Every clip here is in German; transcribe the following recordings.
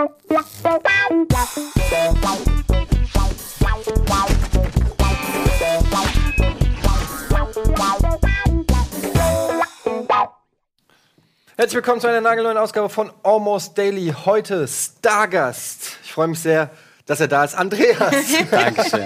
Herzlich willkommen zu einer nagelneuen Ausgabe von Almost Daily. Heute Stargast. Ich freue mich sehr, dass er da ist. Andreas. Dankeschön.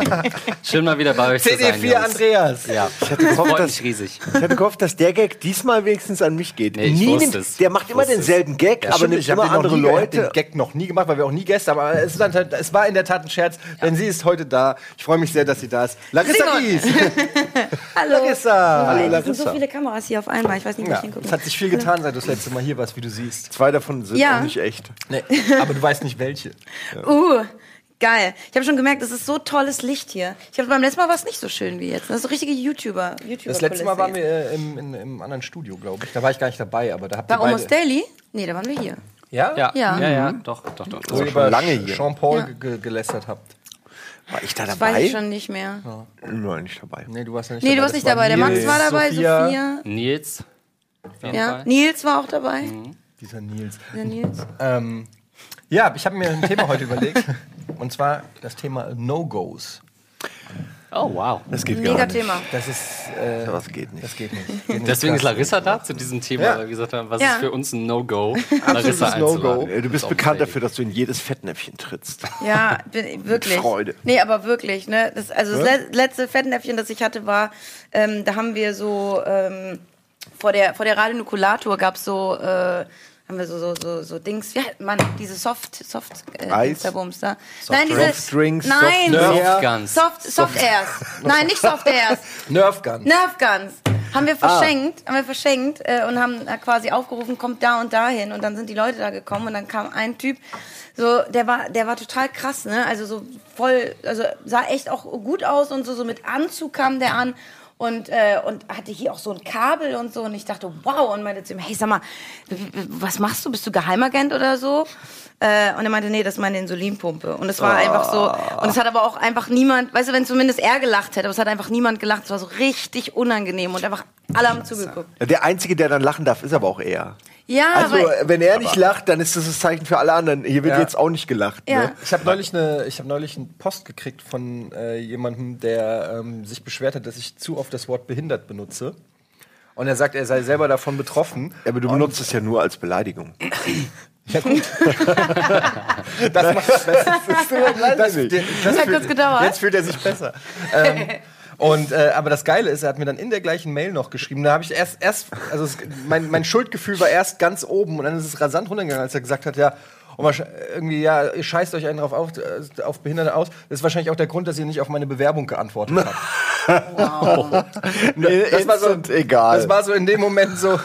Schön mal wieder bei euch zu sein. CD4 Jungs. Andreas. Ja, Ich hatte gehofft, freut dass, mich riesig. ich hatte gehofft, dass der Gag diesmal wenigstens an mich geht. Nee, ich Nie wusste nimmt, es. der macht immer denselben Gag, aber Stimmt, nimmt ich habe immer andere nie, Leute. den Gag noch nie gemacht, weil wir auch nie Gäste, aber es, ist dann, es war in der Tat ein Scherz, denn sie ist heute da. Ich freue mich sehr, dass sie da ist. Larissa Simon. Gies. Hallo. Larissa. Hallo, Es sind so viele Kameras hier auf einmal. Ich weiß nicht, wo Ja, ich hingucken es hat sich viel getan, seit du das letzte Mal hier warst, wie du siehst. Zwei davon sind Ja. auch nicht echt. Nee, aber du weißt nicht welche. Uh, geil. Ich habe schon gemerkt, es ist so tolles Licht hier. Ich habe beim letzten Mal war es nicht so schön wie jetzt. Das ist so richtige YouTuber. YouTuber Das letzte Mal waren wir äh, im, in, im anderen Studio, glaube ich. Da war ich gar nicht dabei, aber da habt ihr Bei Almost beide... Daily? Nee, da waren wir hier. Ja? Ja, Ja. ja, ja, doch, doch, doch. Wo ihr über lange hier. Jean-Paul Ja. ge gelästert habt. War ich da Das dabei? weiß ich schon nicht mehr. Nein, nicht dabei. Nee, du warst ja nicht Nee, dabei. du warst Das nicht dabei. Der Max Nils, war dabei, Sophia. Nils. auf jeden Ja. Nils war auch dabei. Dieser Nils. Der Nils. Ähm, ja, ich habe mir ein Thema heute überlegt. Und zwar das Thema No-Gos. Oh, wow. Das geht Mega gar nicht. Thema. Das ist. Äh, Das geht nicht. das geht nicht. Geht nicht. Deswegen ist Das- Larissa da zu diesem Thema, Ja. weil wir gesagt haben, was Ja. ist für uns ein No-Go, Larissa No-Go. Du bist Das ist bekannt dafür, dass du in jedes Fettnäpfchen trittst. Ja, bin, wirklich. Freude. Nee, aber wirklich, ne? Das, also das le letzte Fettnäpfchen, das ich hatte, war, ähm, da haben wir so ähm, vor der vor der Radio Nukulator gab es so äh, haben wir so so so, so Dings, ja, Mann, diese Soft Soft äh, Eis? Dingsterbums da. Nein, diese Softdrinks, Nein, Soft- Nerf Guns. Soft Soft Airs. Nein, nicht Soft Airs. Nerf Gun. Nerf Guns. Haben Ah. wir verschenkt, haben wir verschenkt äh, und haben äh, quasi aufgerufen, kommt da und dahin und dann sind die Leute da gekommen und dann kam ein Typ, so der war der war total krass, ne? Also so voll, also sah echt auch gut aus und so so mit Anzug kam der an und äh, und hatte hier auch so ein Kabel und so und ich dachte wow und meinte zu ihm, hey sag mal, was machst du? Bist du Geheimagent oder so? Äh, und er meinte, nee, das ist meine Insulinpumpe. Und es war einfach so, und es hat aber auch einfach niemand, weißt du, wenn zumindest er gelacht hätte, aber es hat einfach niemand gelacht. Es war so richtig unangenehm und einfach alle haben zugeguckt. Der Einzige, der dann lachen darf, ist aber auch er. Ja, Also, aber, wenn er nicht lacht, dann ist das das Zeichen für alle anderen. Hier wird Ja. jetzt auch nicht gelacht. ja. Ne? Ich habe neulich eine, ich habe neulich einen Post gekriegt von äh, jemandem, der ähm, sich beschwert hat, dass ich zu oft das Wort behindert benutze. Und er sagt, er sei selber davon betroffen. Aber du benutzt es ja nur als Beleidigung. Ja gut. das macht es besser. Das, nicht. das Hat kurz gedauert. Jetzt fühlt er sich besser. ähm, und äh, aber das Geile ist, er hat mir dann in der gleichen Mail noch geschrieben. Da habe ich erst erst also es, mein, mein Schuldgefühl war erst ganz oben und dann ist es rasant runtergegangen, als er gesagt hat, ja. Und irgendwie, ja, ihr scheißt euch einen drauf auf, äh, auf Behinderte aus. Das ist wahrscheinlich auch der Grund, dass ihr nicht auf meine Bewerbung geantwortet habt. Nee, Das war so egal. Das war so in dem Moment so,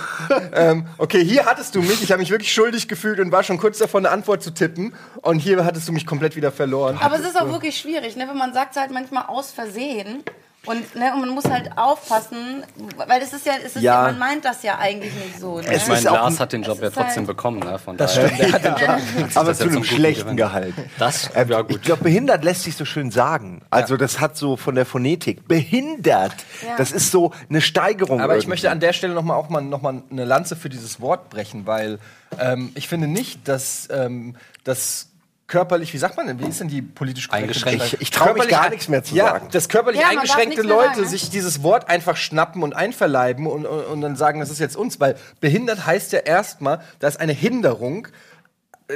ähm, okay, hier hattest du mich, ich habe mich wirklich schuldig gefühlt und war schon kurz davor, eine Antwort zu tippen. Und hier hattest du mich komplett wieder verloren. aber es ist auch wirklich schwierig, ne? wenn man sagt es halt manchmal aus Versehen. Und, ne, und man muss halt aufpassen, weil es ist ja, es ist ja. Ja. man meint das ja eigentlich nicht so. Ne? Ich meine, Lars hat den Job ja trotzdem halt- bekommen, ne? Von Das daher. stimmt, der hat den Job. aber zu ja einem schlechten. Gehalt. Das, ja gut. Ich glaube, behindert lässt sich so schön sagen. Also das hat so von der Phonetik. Behindert. Ja. Das ist so eine Steigerung. Aber ich irgendwie. möchte an der Stelle noch mal auch mal, noch mal eine Lanze für dieses Wort brechen, weil ähm, ich finde nicht, dass ähm, das körperlich, wie sagt man denn, wie ist denn die politisch Eingeschränkt. Ich- ich trau mich gar nichts mehr zu ja, sagen. dass körperlich Ja, eingeschränkte Leute sagen, ne? sich dieses Wort einfach schnappen und einverleiben und, und, und dann sagen, das ist jetzt uns, weil behindert heißt ja erstmal, da ist eine Hinderung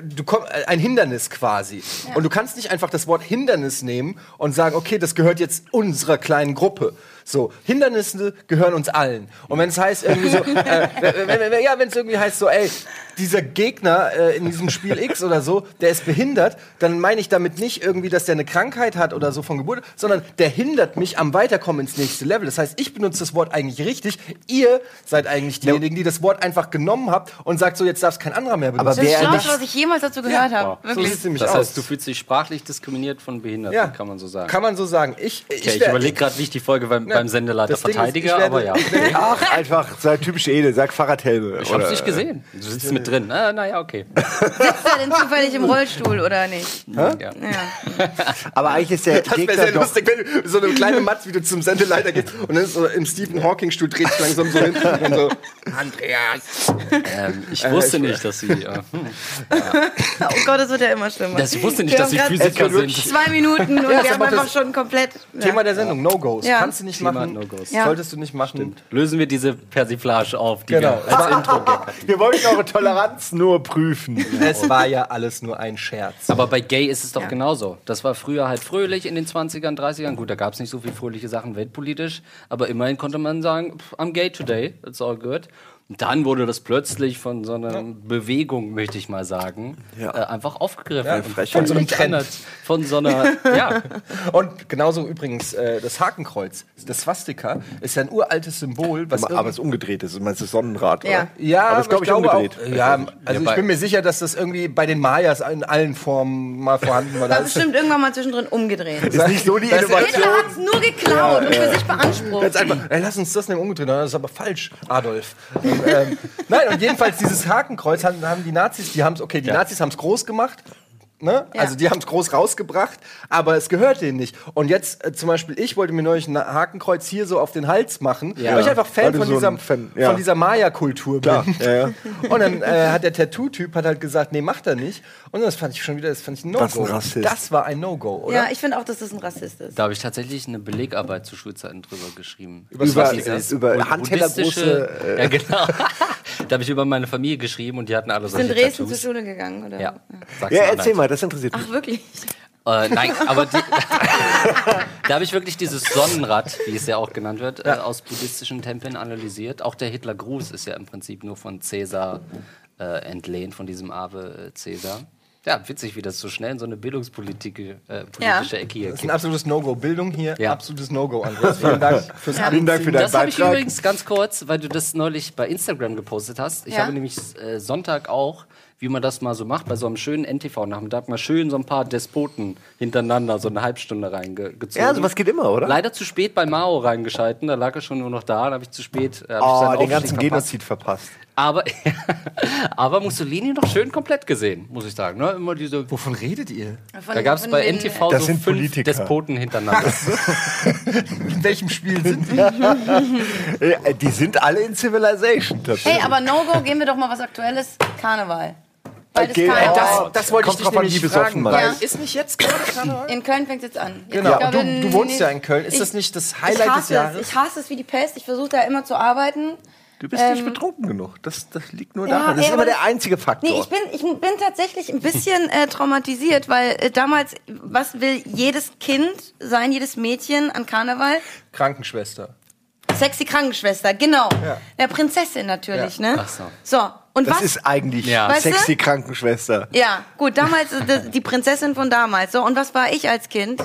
du komm, äh, ein Hindernis quasi. Und du kannst nicht einfach das Wort Hindernis nehmen und sagen, okay, das gehört jetzt unserer kleinen Gruppe. So, Hindernisse gehören uns allen. Und wenn es heißt irgendwie so, äh, wenn, wenn, wenn, ja, wenn es irgendwie heißt so, ey, dieser Gegner äh, in diesem Spiel X oder so, der ist behindert, dann meine ich damit nicht irgendwie, dass der eine Krankheit hat oder so von Geburt, sondern der hindert mich am Weiterkommen ins nächste Level. Das heißt, ich benutze das Wort eigentlich richtig. Ihr seid eigentlich diejenigen, die das Wort einfach genommen habt und sagt so, jetzt darf es kein anderer mehr benutzen. Aber Das ist das Schlauste, was ich jemals dazu gehört habe. so Wirklich. sieht's nämlich Das aus. heißt, du fühlst dich sprachlich diskriminiert von Behinderten, Ja. kann man so sagen. Kann man so sagen. Ich, okay, ich überlege gerade, wie ich die Folge, weil beim Sendeleiter ist, Verteidiger, werde- aber ja. Ach, einfach, sei typisch Ede, sag Fahrradhelme. Ich hab's nicht gesehen. Du sitzt mit drin. Ah, naja, okay. Sitzt er denn zufällig im Rollstuhl oder nicht? Ja. Ja. Aber eigentlich ist der Das wäre sehr doch... lustig, wenn du so eine kleine Matz, wie du zum Sendeleiter gehst und dann ist so im Stephen Hawking-Stuhl dreht sich langsam so hin und so, Andreas. Ähm, ich wusste nicht, dass sie. Äh, hm. Oh Gott, das wird ja immer schlimmer. das, ich wusste nicht, Wir dass sie Physiker sind. Zwei Minuten und Ja, wir ist haben einfach schon komplett. Thema der Sendung, No-Gos. Ja. Kannst du nicht machen. Ja. solltest du nicht machen. Lösen wir diese Persiflage auf, die Genau. wir als Intro Wir wollten eure Toleranz nur prüfen. Es war ja alles nur ein Scherz. Aber bei Gay ist es doch Ja. genauso. Das war früher halt fröhlich in den 20ern, 30ern. Gut, da gab es nicht so viele fröhliche Sachen weltpolitisch, aber immerhin konnte man sagen, pff, I'm gay today, it's all good. Dann wurde das plötzlich von so einer Bewegung, möchte ich mal sagen, Ja. äh, einfach aufgegriffen. Ja. Von so einem Trend. anders. Von so einer, ja. Und genauso übrigens äh, das Hakenkreuz, das Swastika, ist ja ein uraltes Symbol, was Aber es ist umgedreht, das ist meinst du Sonnenrad, Ja. oder? Ja, aber aber es glaube ich ich umgedreht. auch. Ja, also ich bin mir sicher, dass das irgendwie bei den Mayas in allen Formen mal vorhanden war. War Da ist bestimmt irgendwann mal zwischendrin umgedreht. Ist nicht so die Das ist- Innovation. Hitler hat es nur geklaut und für sich beansprucht. Jetzt einfach, ey, lass uns das nehmen umgedreht. Das ist aber falsch, Adolf. Ähm, nein, und jedenfalls dieses Hakenkreuz haben, haben die Nazis, die haben es, okay, die Nazis haben es groß gemacht. Ne? Ja. Also die haben es groß rausgebracht, aber es gehört denen nicht. Und jetzt äh, zum Beispiel, ich wollte mir neulich ein Hakenkreuz hier so auf den Hals machen, Ja. weil ich einfach Fan von, so ein dieser, Fan- ja. von dieser Maya-Kultur bin. Klar, ja, ja. Und dann äh, hat der Tattoo-Typ hat halt gesagt, nee, macht er nicht. Und das fand ich schon wieder, das fand ich ein No-Go. Rassist. Das war ein No-Go, oder? Ja, ich finde auch, dass das ein Rassist ist. Da habe ich tatsächlich eine Belegarbeit zu Schulzeiten drüber geschrieben. Über Über, über Handtellergroße... buddhistische- ja, genau. da habe ich über meine Familie geschrieben und die hatten alle Ist in solche Dresden zur Tattoos. Schule gegangen, oder? Ja, Ja, mal erzähl mal, das interessiert mich. Ach, wirklich? Äh, nein, aber die, da habe ich wirklich dieses Sonnenrad, wie es ja auch genannt wird, äh, aus buddhistischen Tempeln analysiert. Auch der Hitlergruß ist ja im Prinzip nur von Cäsar äh, entlehnt, von diesem Ave äh, Cäsar. Ja, witzig, wie das so schnell in so eine bildungspolitische äh, politische Ecke hier Das ist ein absolutes No-Go. Bildung hier, Ja. absolutes No-Go, Andreas. Vielen Dank fürs Ja. Vielen Dank für deinen Das habe ich Beitrag. übrigens ganz kurz, weil du das neulich bei Instagram gepostet hast. Ich Ja. habe nämlich äh, Sonntag auch, wie man das mal so macht, bei so einem schönen NTV-Nachmittag mal schön so ein paar Despoten hintereinander so eine Halbstunde reingezogen. Ja, sowas geht immer, oder? Leider zu spät bei Mao reingeschalten, da lag er schon nur noch da, da habe ich zu spät äh, Oh, den ganzen verpasst. Genozid verpasst. Aber, aber Mussolini noch schön komplett gesehen, muss ich sagen. Ne? Immer diese, Wovon redet ihr? Von- da gab es bei NTV Das so sind fünf Politiker. Despoten hintereinander. In welchem Spiel sind die? Äh, Die sind alle in Civilization. Hey, aber No-Go, geben wir doch mal was Aktuelles. Karneval. Bald ist Okay, Karneval. Das, das wollte ich Kommt dich drauf an, nämlich wie besoffen fragen. man Weil ist. nicht jetzt Karneval? In Köln fängt es jetzt an. Genau. Ich glaube, du, du wohnst nee, ja in Köln. Ist ich- das nicht das ich Highlight des hasse es. Jahres? Ich hasse es wie die Pest. Ich versuche da immer zu arbeiten. Du bist nicht betrunken genug. Das, das liegt nur Ja, daran. Das ey, ist immer aber der einzige Faktor. Nee, ich bin, ich bin tatsächlich ein bisschen äh, traumatisiert, weil äh, damals, was will jedes Kind sein, jedes Mädchen an Karneval? Krankenschwester. Sexy Krankenschwester, genau. Ja. Der Prinzessin natürlich, ne? Ach so. So, und das was? ist eigentlich Ja. Weißt du? sexy Krankenschwester. Ja, gut, damals äh, die- die Prinzessin von damals. So, und was war ich als Kind?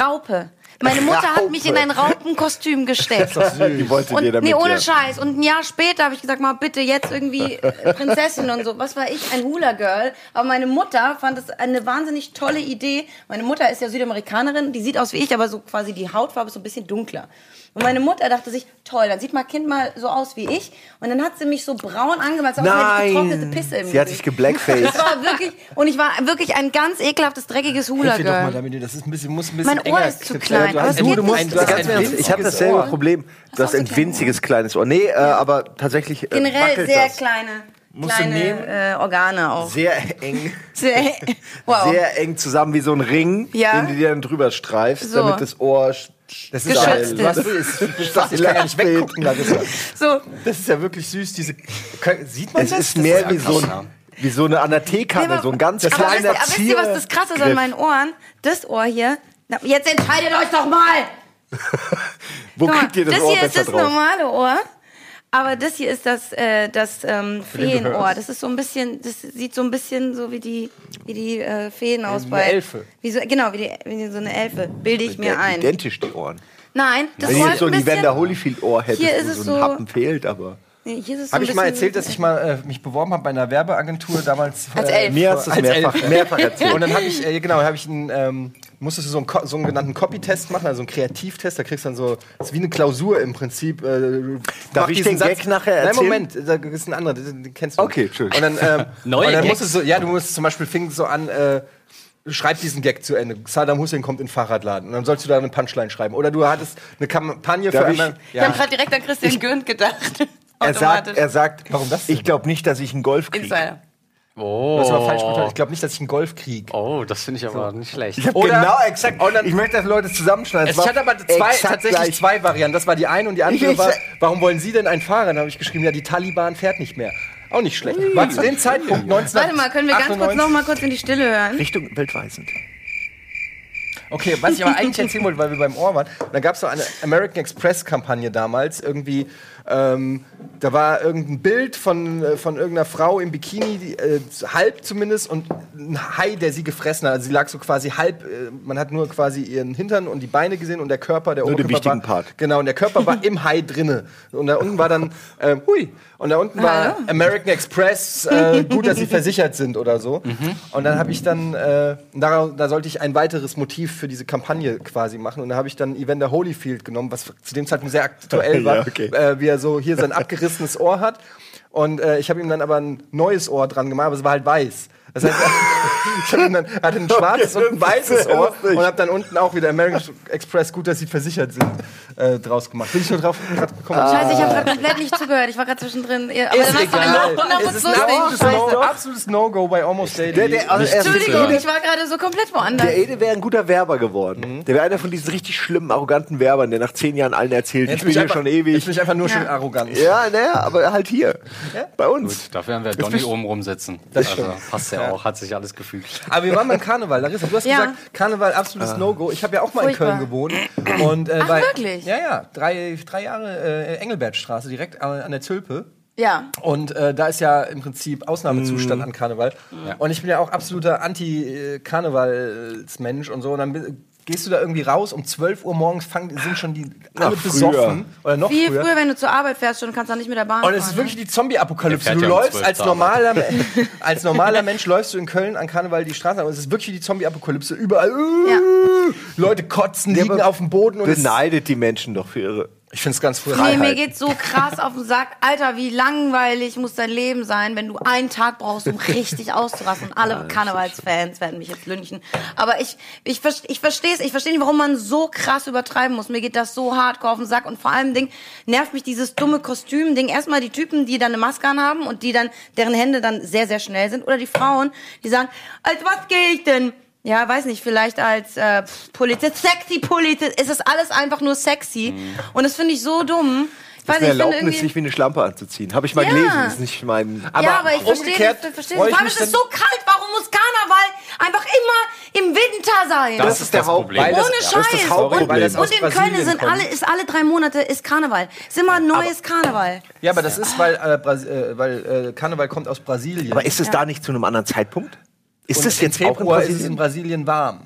Raupe. Meine Mutter hat mich in ein Raupenkostüm gesteckt. Die wollte Und, dir damit nee, ohne ja. Scheiß. Und ein Jahr später habe ich gesagt, mal bitte jetzt irgendwie äh, Prinzessin und so. Was war ich? Ein Hula-Girl. Aber meine Mutter fand das eine wahnsinnig tolle Idee. Meine Mutter ist ja Südamerikanerin, die sieht aus wie ich, aber so quasi die Hautfarbe ist so ein bisschen dunkler. Und meine Mutter dachte sich, toll, dann sieht mein Kind mal so aus wie ich. Und dann hat sie mich so braun angemalt, so als hätte ich getrocknete Pisse im sie hat dich Gesicht. geblackfaced. Das war wirklich, und ich war wirklich ein ganz ekelhaftes, dreckiges Hilf dir doch mal damit, das ist ein bisschen, muss ein bisschen Mein Ohr enger ist zu klein, Du ein- geht Du musst, du hast ganz ein Ernst, ich habe winziges dasselbe Ohr. Problem. Du hast ein winziges kleines Ohr. Nee, äh, aber tatsächlich. Äh, Generell sehr das. kleine, Musst du nehmen? kleine äh, Organe auch. Sehr eng. Sehr, wow. Sehr eng zusammen wie so ein Ring, Ja. den du dir dann drüber streifst, So. damit das Ohr. Das ist Geschützt ist. ist, ich kann ja nicht weggucken, Larissa. so, Das ist ja wirklich süß, diese. Sieht man Es das? ist Das mehr wie krass, so, ein, wie so eine an der Teekanne, aber- so ein ganz aber, wisst, kleiner ihr- aber wisst ihr, was das krasse ist an meinen Ohren? Das Ohr hier. Na, jetzt entscheidet euch doch mal! Wo mal, kriegt ihr das, das Ohr hier ist das drauf? normale Ohr. Aber das hier ist das, äh, das ähm, Feenohr. Das ist so ein bisschen, das sieht so ein bisschen so wie die, wie die äh, Feen aus Eine bei. Elfe. Wie so, genau, wie, die, wie so eine Elfe. Bilde ich mir ein. Identisch die Ohren. Nein, das Wenn jetzt ist so ein bisschen. Evander Holyfield Ohr hättest, Hier ist wo es so ein so- Happen fehlt, aber. Nee, Habe ich mal erzählt, dass ich mal äh, mich beworben habe bei einer Werbeagentur damals? Als äh, Elf. Mir hast du es mehrfach, Elf. mehrfach erzählt. Und dann habe ich, äh, genau, habe ich einen, ähm, musstest du so einen, so einen genannten Copy-Test machen, also einen Kreativtest, da kriegst du dann so, das ist wie eine Klausur im Prinzip. Äh, Darf mach ich diesen den Gag nachher Nein, erzählen? Moment, da ist ein anderer, den, den kennst du. Okay, Entschuldigung. Und dann, ähm, Neue und dann Gags? musst du so, ja, du musst zum Beispiel, fing so an, äh, schreib diesen Gag zu Ende. Saddam Hussein kommt in den Fahrradladen. Und dann sollst du da eine Punchline schreiben. Oder du hattest eine Kampagne für Darf ich- einmal. Ich habe gerade direkt an Christian Gürnt gedacht. Er sagt, er sagt, Warum das denn? ich glaube nicht, dass ich einen Golf kriege. Insider. Oh. Das war falsch betont. Ich glaube nicht, dass ich einen Golf kriege. Oh, das finde ich aber nicht schlecht. Ich Oder- genau exakt. und dann- ich möchte, dass Leute zusammenschneiden. Es war hat aber zwei, tatsächlich gleich. zwei Varianten. Das war die eine und die andere Ich- war, warum wollen Sie denn einen Fahrer? Dann habe ich geschrieben, ja, die Taliban fährt nicht mehr. Auch nicht schlecht. War zu dem Zeitpunkt 1998. Warte mal, können wir ganz kurz noch mal kurz in die Stille hören? Richtung weltweisend. Okay, was ich aber eigentlich erzählen wollte, weil wir beim Ohr waren, da gab es so eine American Express Kampagne damals, irgendwie, ähm, da war irgendein Bild von, äh, von irgendeiner Frau im Bikini, die, äh, halb zumindest, und ein Hai, der sie gefressen hat. Also sie lag so quasi halb, äh, man hat nur quasi ihren Hintern und die Beine gesehen und der Körper, der Nur den Oberkörper wichtigen war, Part. Genau, und der Körper war im Hai drinne. Und da unten war dann, äh, hui, und da unten war Hallo? American Express, äh, gut, dass sie versichert sind oder so. Und dann habe ich dann, äh, da, da sollte ich ein weiteres Motiv für diese Kampagne quasi machen. Und da habe ich dann Evander Holyfield genommen, was zu dem Zeitpunkt sehr aktuell war, Ja, okay. äh, wie er so hier sein abgerissenes Ohr hat. Und äh, ich habe ihm dann aber ein neues Ohr dran gemacht, aber es war halt weiß. Das heißt, ich dann, er hatte ein schwarzes und ein weißes Ohr und habe dann unten auch wieder American Express, gut, dass sie versichert sind, äh, draus gemacht. Bin ich nur drauf gekommen? Scheiße, ich habe gerade komplett nicht zugehört. Ich war gerade zwischendrin. Aber Ist dann egal. noch Es ist ein. No- absolutes No-Go bei Almost Daily. Der- der- also erst- zu Entschuldigung, ich war gerade so komplett woanders. Der Ede wäre ein guter Werber geworden. Der wäre einer von diesen richtig schlimmen, arroganten Werbern, der nach zehn Jahren allen erzählt, Jetzt ich bin bin ich hier einfach, schon ewig. bin ich einfach nur Ja. schön arrogant. Ja, naja, aber halt hier. Bei uns. Gut, dafür haben wir Donny oben rumsitzen. Das also, passt ja, auch, hat sich alles gefügt. Aber wir waren beim Karneval. Larissa, du hast Ja. gesagt, Karneval absolutes No-Go. Ich habe ja auch mal Furchtbar. in Köln gewohnt. Und, äh, Ach, bei, wirklich? Ja, ja. Drei, drei Jahre äh, Engelbertstraße, direkt an, an der Zülpe. Ja. Und äh, da ist ja im Prinzip Ausnahmezustand Mhm. an Karneval. Und ich bin ja auch absoluter Anti-Karnevalsmensch und so. Und dann gehst du da irgendwie raus, um 12 Uhr morgens fangen, sind schon die alle früher. besoffen. Oder noch Viel früher. früher, wenn du zur Arbeit fährst, schon kannst du nicht mit der Bahn Und es ist wirklich ne? die Zombie-Apokalypse. Der Du ja um läufst 12 als zur normaler, als normaler Mensch läufst du in Köln an Karneval die Straße, aber es ist wirklich wie die Zombie-Apokalypse. Überall äh, Ja. Leute kotzen, liegen auf dem Boden und es, Beneidet die Menschen doch für ihre. Ich finde es ganz früh. Nee, mir geht's so krass auf den Sack. Alter, wie langweilig muss dein Leben sein, wenn du einen Tag brauchst, um richtig auszurasten. Und alle Karnevalsfans werden mich jetzt lynchen. Aber ich, ich, ich verstehe es. Ich verstehe nicht, warum man so krass übertreiben muss. Mir geht das so hardcore auf den Sack. Und vor allem Ding, nervt mich dieses dumme Kostüm-Ding. Erstmal die Typen, die dann eine Maske anhaben und die dann, deren Hände dann sehr, sehr schnell sind. Oder die Frauen, die sagen, als was gehe ich denn? Ja, weiß nicht, vielleicht als äh, Polizist, sexy Polizist, es ist alles einfach nur sexy. Und das finde ich so dumm. Ich weiß Eine nicht, ich finde Erlaubnis, irgendwie. sich wie eine Schlampe anzuziehen. Habe ich mal Ja. gelesen. Ist nicht mein. Aber ja, aber ich verstehe umgekehrt das, verstehe das. ich Vor allem ist es so kalt. Warum muss Karneval einfach immer im Winter sein? Das, ist der Hauptproblem. Das- Ohne ja, Scheiß. das ist das Hauptproblem, und, das und in Brasilien Köln sind kommt. alle, ist alle drei Monate ist Karneval. Ist immer ein neues Karneval. Ja, aber das ist, weil, äh, Bras äh, weil äh, Karneval kommt aus Brasilien. Aber ist es da nicht zu einem anderen Zeitpunkt? Ist Und das jetzt im auch in Februar ist es in Brasilien? Warm.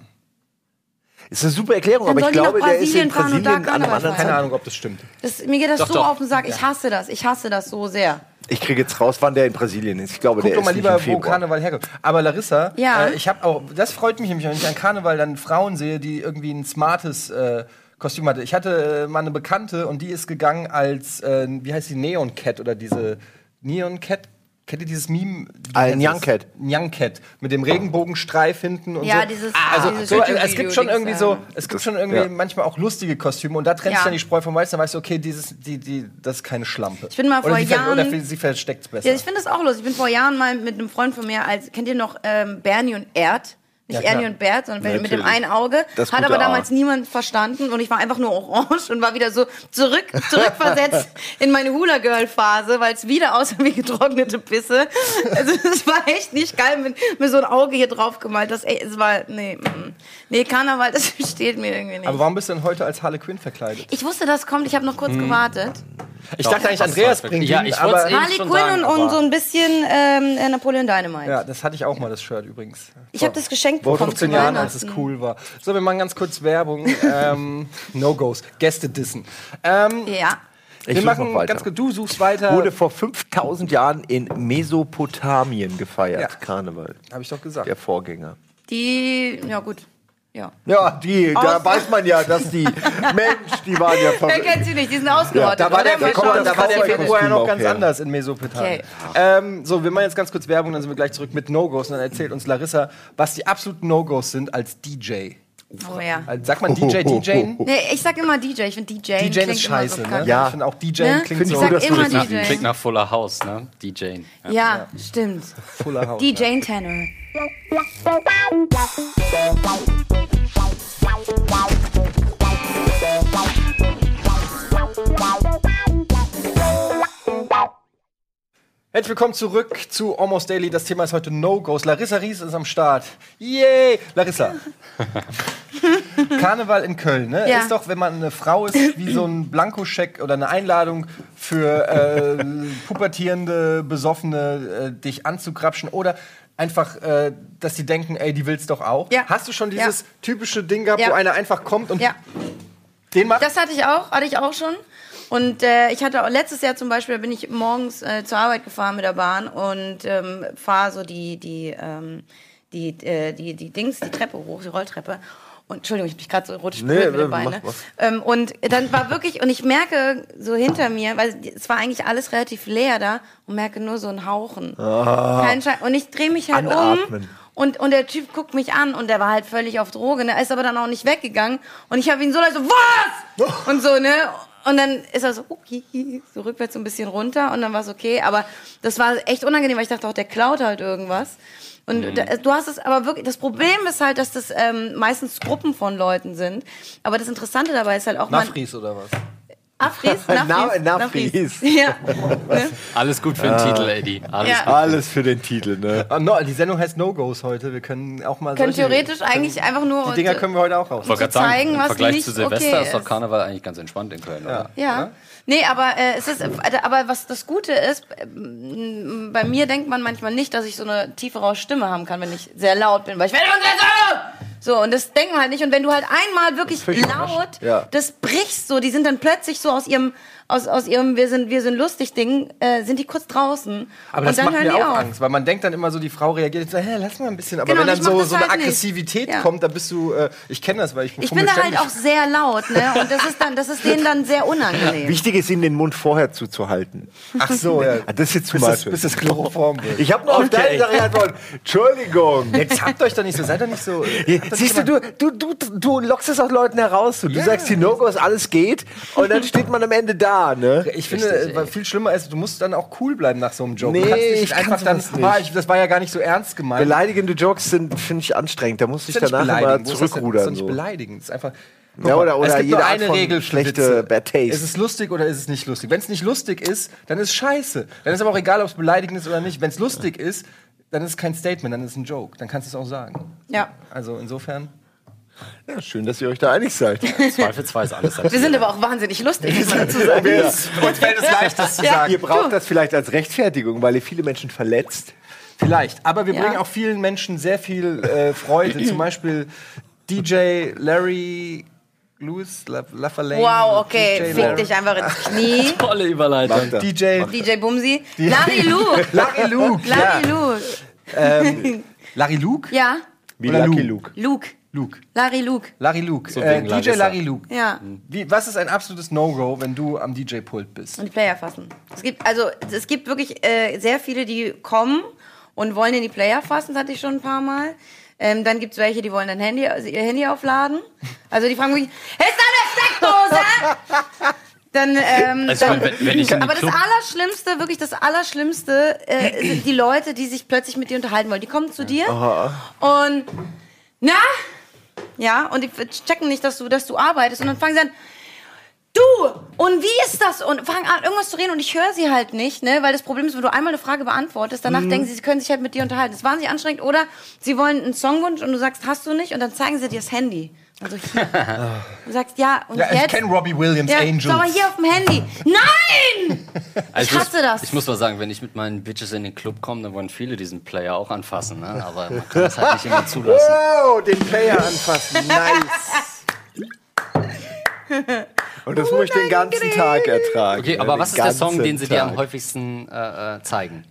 Ist eine super Erklärung, Dann aber ich glaube, der ist in Brasilien an einem anderen. Keine. Ahnung, ob das stimmt. Das, mir geht das Doch, so doch. auf den Sack. Ich hasse das. Ich hasse das so sehr. Ich kriege jetzt raus, wann der in Brasilien ist. Ich glaube, Guck der doch ist mal nicht lieber, im wo. Karneval herkommt. Aber Larissa, Ja. äh, ich habe auch, das freut mich nämlich, wenn ich an Karneval dann Frauen sehe, die irgendwie ein smartes äh, Kostüm hatte. Ich hatte äh, mal eine Bekannte und die ist gegangen als, äh, wie heißt die, Neon Cat oder diese Neon Cat. Kennt ihr dieses Meme? Ein Young? Cat. Young Cat. Mit dem Regenbogenstreif hinten und Ja, so. dieses- also dieses so, es gibt schon irgendwie ja. so, es gibt schon irgendwie ja. manchmal auch lustige Kostüme und da trennt Ja. sich dann die Spreu vom Weizen, dann weißt du, okay, dieses, die, die, das ist keine Schlampe. Ich bin mal oder vor ver- Jahren- Oder sie versteckt es besser. Ja, ich finde das auch lustig. Ich bin vor Jahren mal mit einem Freund von mir, als kennt ihr noch ähm, Bernie und Erd? Nicht Ja. Ernie und Bert, sondern mit dem Natürlich. einen Auge. Das Hat aber damals A. niemand verstanden und ich war einfach nur orange und war wieder so zurück, zurückversetzt in meine Hula Girl Phase, weil es wieder aussah wie getrocknete Pisse. Also es war echt nicht geil mit, mit so ein Auge hier drauf gemalt. Das, es war, nee, nee, Karneval, das steht mir irgendwie nicht. Aber warum bist du denn heute als Harley Quinn verkleidet? ich wusste, das kommt, ich habe noch kurz Hm. gewartet. Ich dachte eigentlich, Andreas bringt Ja, ihn, ich aber Harley schon Quinn sagen, und, so ein bisschen ähm, äh, Napoleon Dynamite. ja, das hatte ich auch mal, das Shirt übrigens. Ich habe das geschenkt Vor bekommen 15 zu Jahren, als es cool war. So, wir machen ganz kurz Werbung. ähm, No-Gos. Gäste dissen. Ähm, Ja. Ich Wir machen noch weiter. ganz gut. Du suchst weiter. Wurde vor 5000 Jahren in Mesopotamien gefeiert, Ja. Karneval. Habe ich doch gesagt. Der Vorgänger. Die, ja gut. Ja. Ja, die, da Aus- weiß man ja, dass die Mensch, die waren ja Wer verrückt. kennt sie nicht? Die sind ausgerottet, Da war der, Februar, schauen. da war der Februar ja noch ganz her. anders in Mesopotamien. Okay. Ähm, so, wir machen jetzt ganz kurz Werbung, dann sind wir gleich zurück mit No-Gos. Und dann erzählt uns Larissa, was die absoluten No-Gos sind als DJ. Oh ja. Also, sagt man DJ, DJ? Nee, ich sag immer DJ. Ich finde DJ. DJ klingt ist immer scheiße, so ne? Ja. Ich finde auch DJ Ne? klingt Find so ich sag gut, dass du immer das Nach, DJ. klingt nach Fuller House, ne? DJ. Ja. Ja, stimmt. Fuller House. DJ Tanner. Herzlich willkommen zurück zu Almost Daily. Das Thema ist heute No-Gos. Larissa Ries ist am Start. Yay! Larissa. Karneval in Köln, ne? Ja. Ist doch, wenn man eine Frau ist, wie so ein Blankoscheck oder eine Einladung für äh, pubertierende, besoffene, äh, dich anzukrapschen oder einfach, äh, dass die denken, ey, die will's doch auch. Ja. Hast du schon Ja. dieses typische Ding gehabt, Ja. wo einer einfach kommt und Ja, den macht? das hatte ich auch, hatte ich auch schon. Und äh, ich hatte auch letztes Jahr zum Beispiel, da bin ich morgens äh, zur Arbeit gefahren mit der Bahn und ähm, fahre so die, die, ähm, die, äh, die, die Dings, die Treppe hoch, die Rolltreppe. Und Entschuldigung, ich hab mich gerade so rot Nee, nee, mit den mach, Beinen. mach. Ähm, und dann war wirklich, und ich merke so hinter mir, weil es war eigentlich alles relativ leer da und merke nur so ein Hauchen. Kein Schein. Und ich drehe mich halt Anatmen. um. Und, und der Typ guckt mich an und der war halt völlig auf Droge, ne? Er ist aber dann auch nicht weggegangen. Und ich habe ihn so leise so, was? Und so, ne? Und dann ist er so, okay, so rückwärts so ein bisschen runter und dann war es okay. Aber das war echt unangenehm, weil ich dachte auch, der klaut halt irgendwas. Und da, du hast es aber wirklich, das Problem ist halt, dass das ähm, meistens Gruppen von Leuten sind. Aber das Interessante dabei ist halt auch, man, Nafris oder was? Afris, Na- Nafris, Nafris. Ja. Ne? Alles gut für den Titel, Eddie. Alles Ja. gut. Alles für den Titel, ne? Ah, no, die Sendung heißt No-Gos heute. Wir können auch mal Können solche, theoretisch eigentlich einfach nur. Die Dinger können wir heute auch raus. Ich zeigen, im was Vergleich nicht zu Silvester okay ist doch. Karneval eigentlich ganz entspannt in Köln, oder? Ja. Nee, aber äh, es ist, äh, aber was das Gute ist, ähm, bei mir denkt man manchmal nicht, dass ich so eine tiefere Stimme haben kann, wenn ich sehr laut bin, weil ich werde immer sehr laut. So, und das denken wir halt nicht. Und wenn du halt einmal wirklich laut. Ja. das brichst so, die sind dann plötzlich so aus ihrem, aus, aus ihrem Wir sind, wir sind lustig Ding, äh, sind die kurz draußen. Aber und das dann macht hören mir auch auf. Angst, weil man denkt dann immer so, die Frau reagiert so, hä, lass mal ein bisschen. Aber Genau, wenn dann so, so eine halt nicht. Aggressivität Ja. kommt, da bist du, äh, ich kenne das, weil ich Ich bin da halt auch sehr laut, ne? Und das ist dann, das ist denen dann sehr unangenehm. Wichtig ist, ihm den Mund vorher zuzuhalten. Ach so, ja. Ah, Das ist jetzt zu bis, das, much. bis das Chloroform wird. Ich habe noch auf deine Sache geantwortet. Entschuldigung. Jetzt habt euch doch nicht so, seid doch nicht so. doch Siehst du, nicht du, du, du, du lockst es auch Leuten heraus. Du, du sagst die No-Gos, alles geht. Und dann steht man am Ende da, ne? Ich finde, Richtig, weil viel schlimmer ist, du musst dann auch cool bleiben nach so einem Joke. Nee, du kannst nicht ich kann einfach dann, sowas nicht. Ah, ich, das war ja gar nicht so ernst gemeint. Beleidigende Jokes sind, finde ich, anstrengend. Da muss ich danach immer ist das ist zurückrudern. nicht So. beleidigend. Das ist einfach. Ja, oder- oder es gibt jede nur eine Regel schlechte. Bad Taste. Ist es lustig oder ist es nicht lustig? Wenn es nicht lustig ist, dann ist es scheiße. Dann ist aber auch egal, ob es beleidigend ist oder nicht. Wenn es lustig ist, dann ist es kein Statement, dann ist es ein Joke. Dann kannst du es auch sagen. Ja. Also insofern. Ja, schön, dass ihr euch da einig seid. Zweifelsweise alles. Wir sind aber auch wahnsinnig lustig, muss man dazu sagen. Uns fällt es leicht, das zu Ja. sagen. Ihr braucht das vielleicht als Rechtfertigung, weil ihr viele Menschen verletzt. Vielleicht. Aber wir Ja. bringen auch vielen Menschen sehr viel äh, Freude. Zum Beispiel DJ Larry La Lafalane. Wow, okay, DJ fick Larry- dich einfach ins Knie. Tolle Überleitung. Er. DJ DJ Bumsi. Larry Luke. Larry Luke. Larry ja. Luke. Larry Luke? Ja, Wie Oder Lucky Luke. Luke. Luke. Luke. Larry Luke. Larry Luke. So äh, DJ Larissa. Larry Luke. Ja. Wie, was ist ein absolutes No-Go, wenn du am DJ-Pult bist? Und die Player fassen. Es gibt, also, es gibt wirklich äh, sehr viele, die kommen und wollen in die Player fassen, das hatte ich schon ein paar Mal. Ähm, dann gibt's welche, die wollen dein Handy, also ihr Handy aufladen. Also die fragen mich, ist da eine Steckdose? Dann, ähm, Also, dann, wenn- wenn ich aber das Allerschlimmste, wirklich das Allerschlimmste, äh, sind die Leute, die sich plötzlich mit dir unterhalten wollen. Die kommen zu dir und na, ja, und die checken nicht, dass du, dass du arbeitest und dann fangen sie an, du, und wie ist das? Und fangen an, irgendwas zu reden und ich höre sie halt nicht, ne, weil das Problem ist, wenn du einmal eine Frage beantwortest, danach Mhm. denken sie, sie können sich halt mit dir unterhalten. Das ist wahnsinnig anstrengend oder sie wollen einen Songwunsch und du sagst, hast du nicht? Und dann zeigen sie dir das Handy. Also hier. du sagst, ja, und Ja, ich jetzt? kenne Robbie Williams, ja, Angels. schau mal hier auf dem Handy. Nein! Also Ich hasse muss, das. Ich muss mal sagen, wenn ich mit meinen Bitches in den Club komme, dann wollen viele diesen Player auch anfassen. Ne? Aber man kann das halt nicht immer zulassen. Oh, den Player anfassen. Nice. Und das muss ich den ganzen Tag ertragen. Okay, ja, aber was ist der Song, den sie dir am häufigsten äh, äh, zeigen?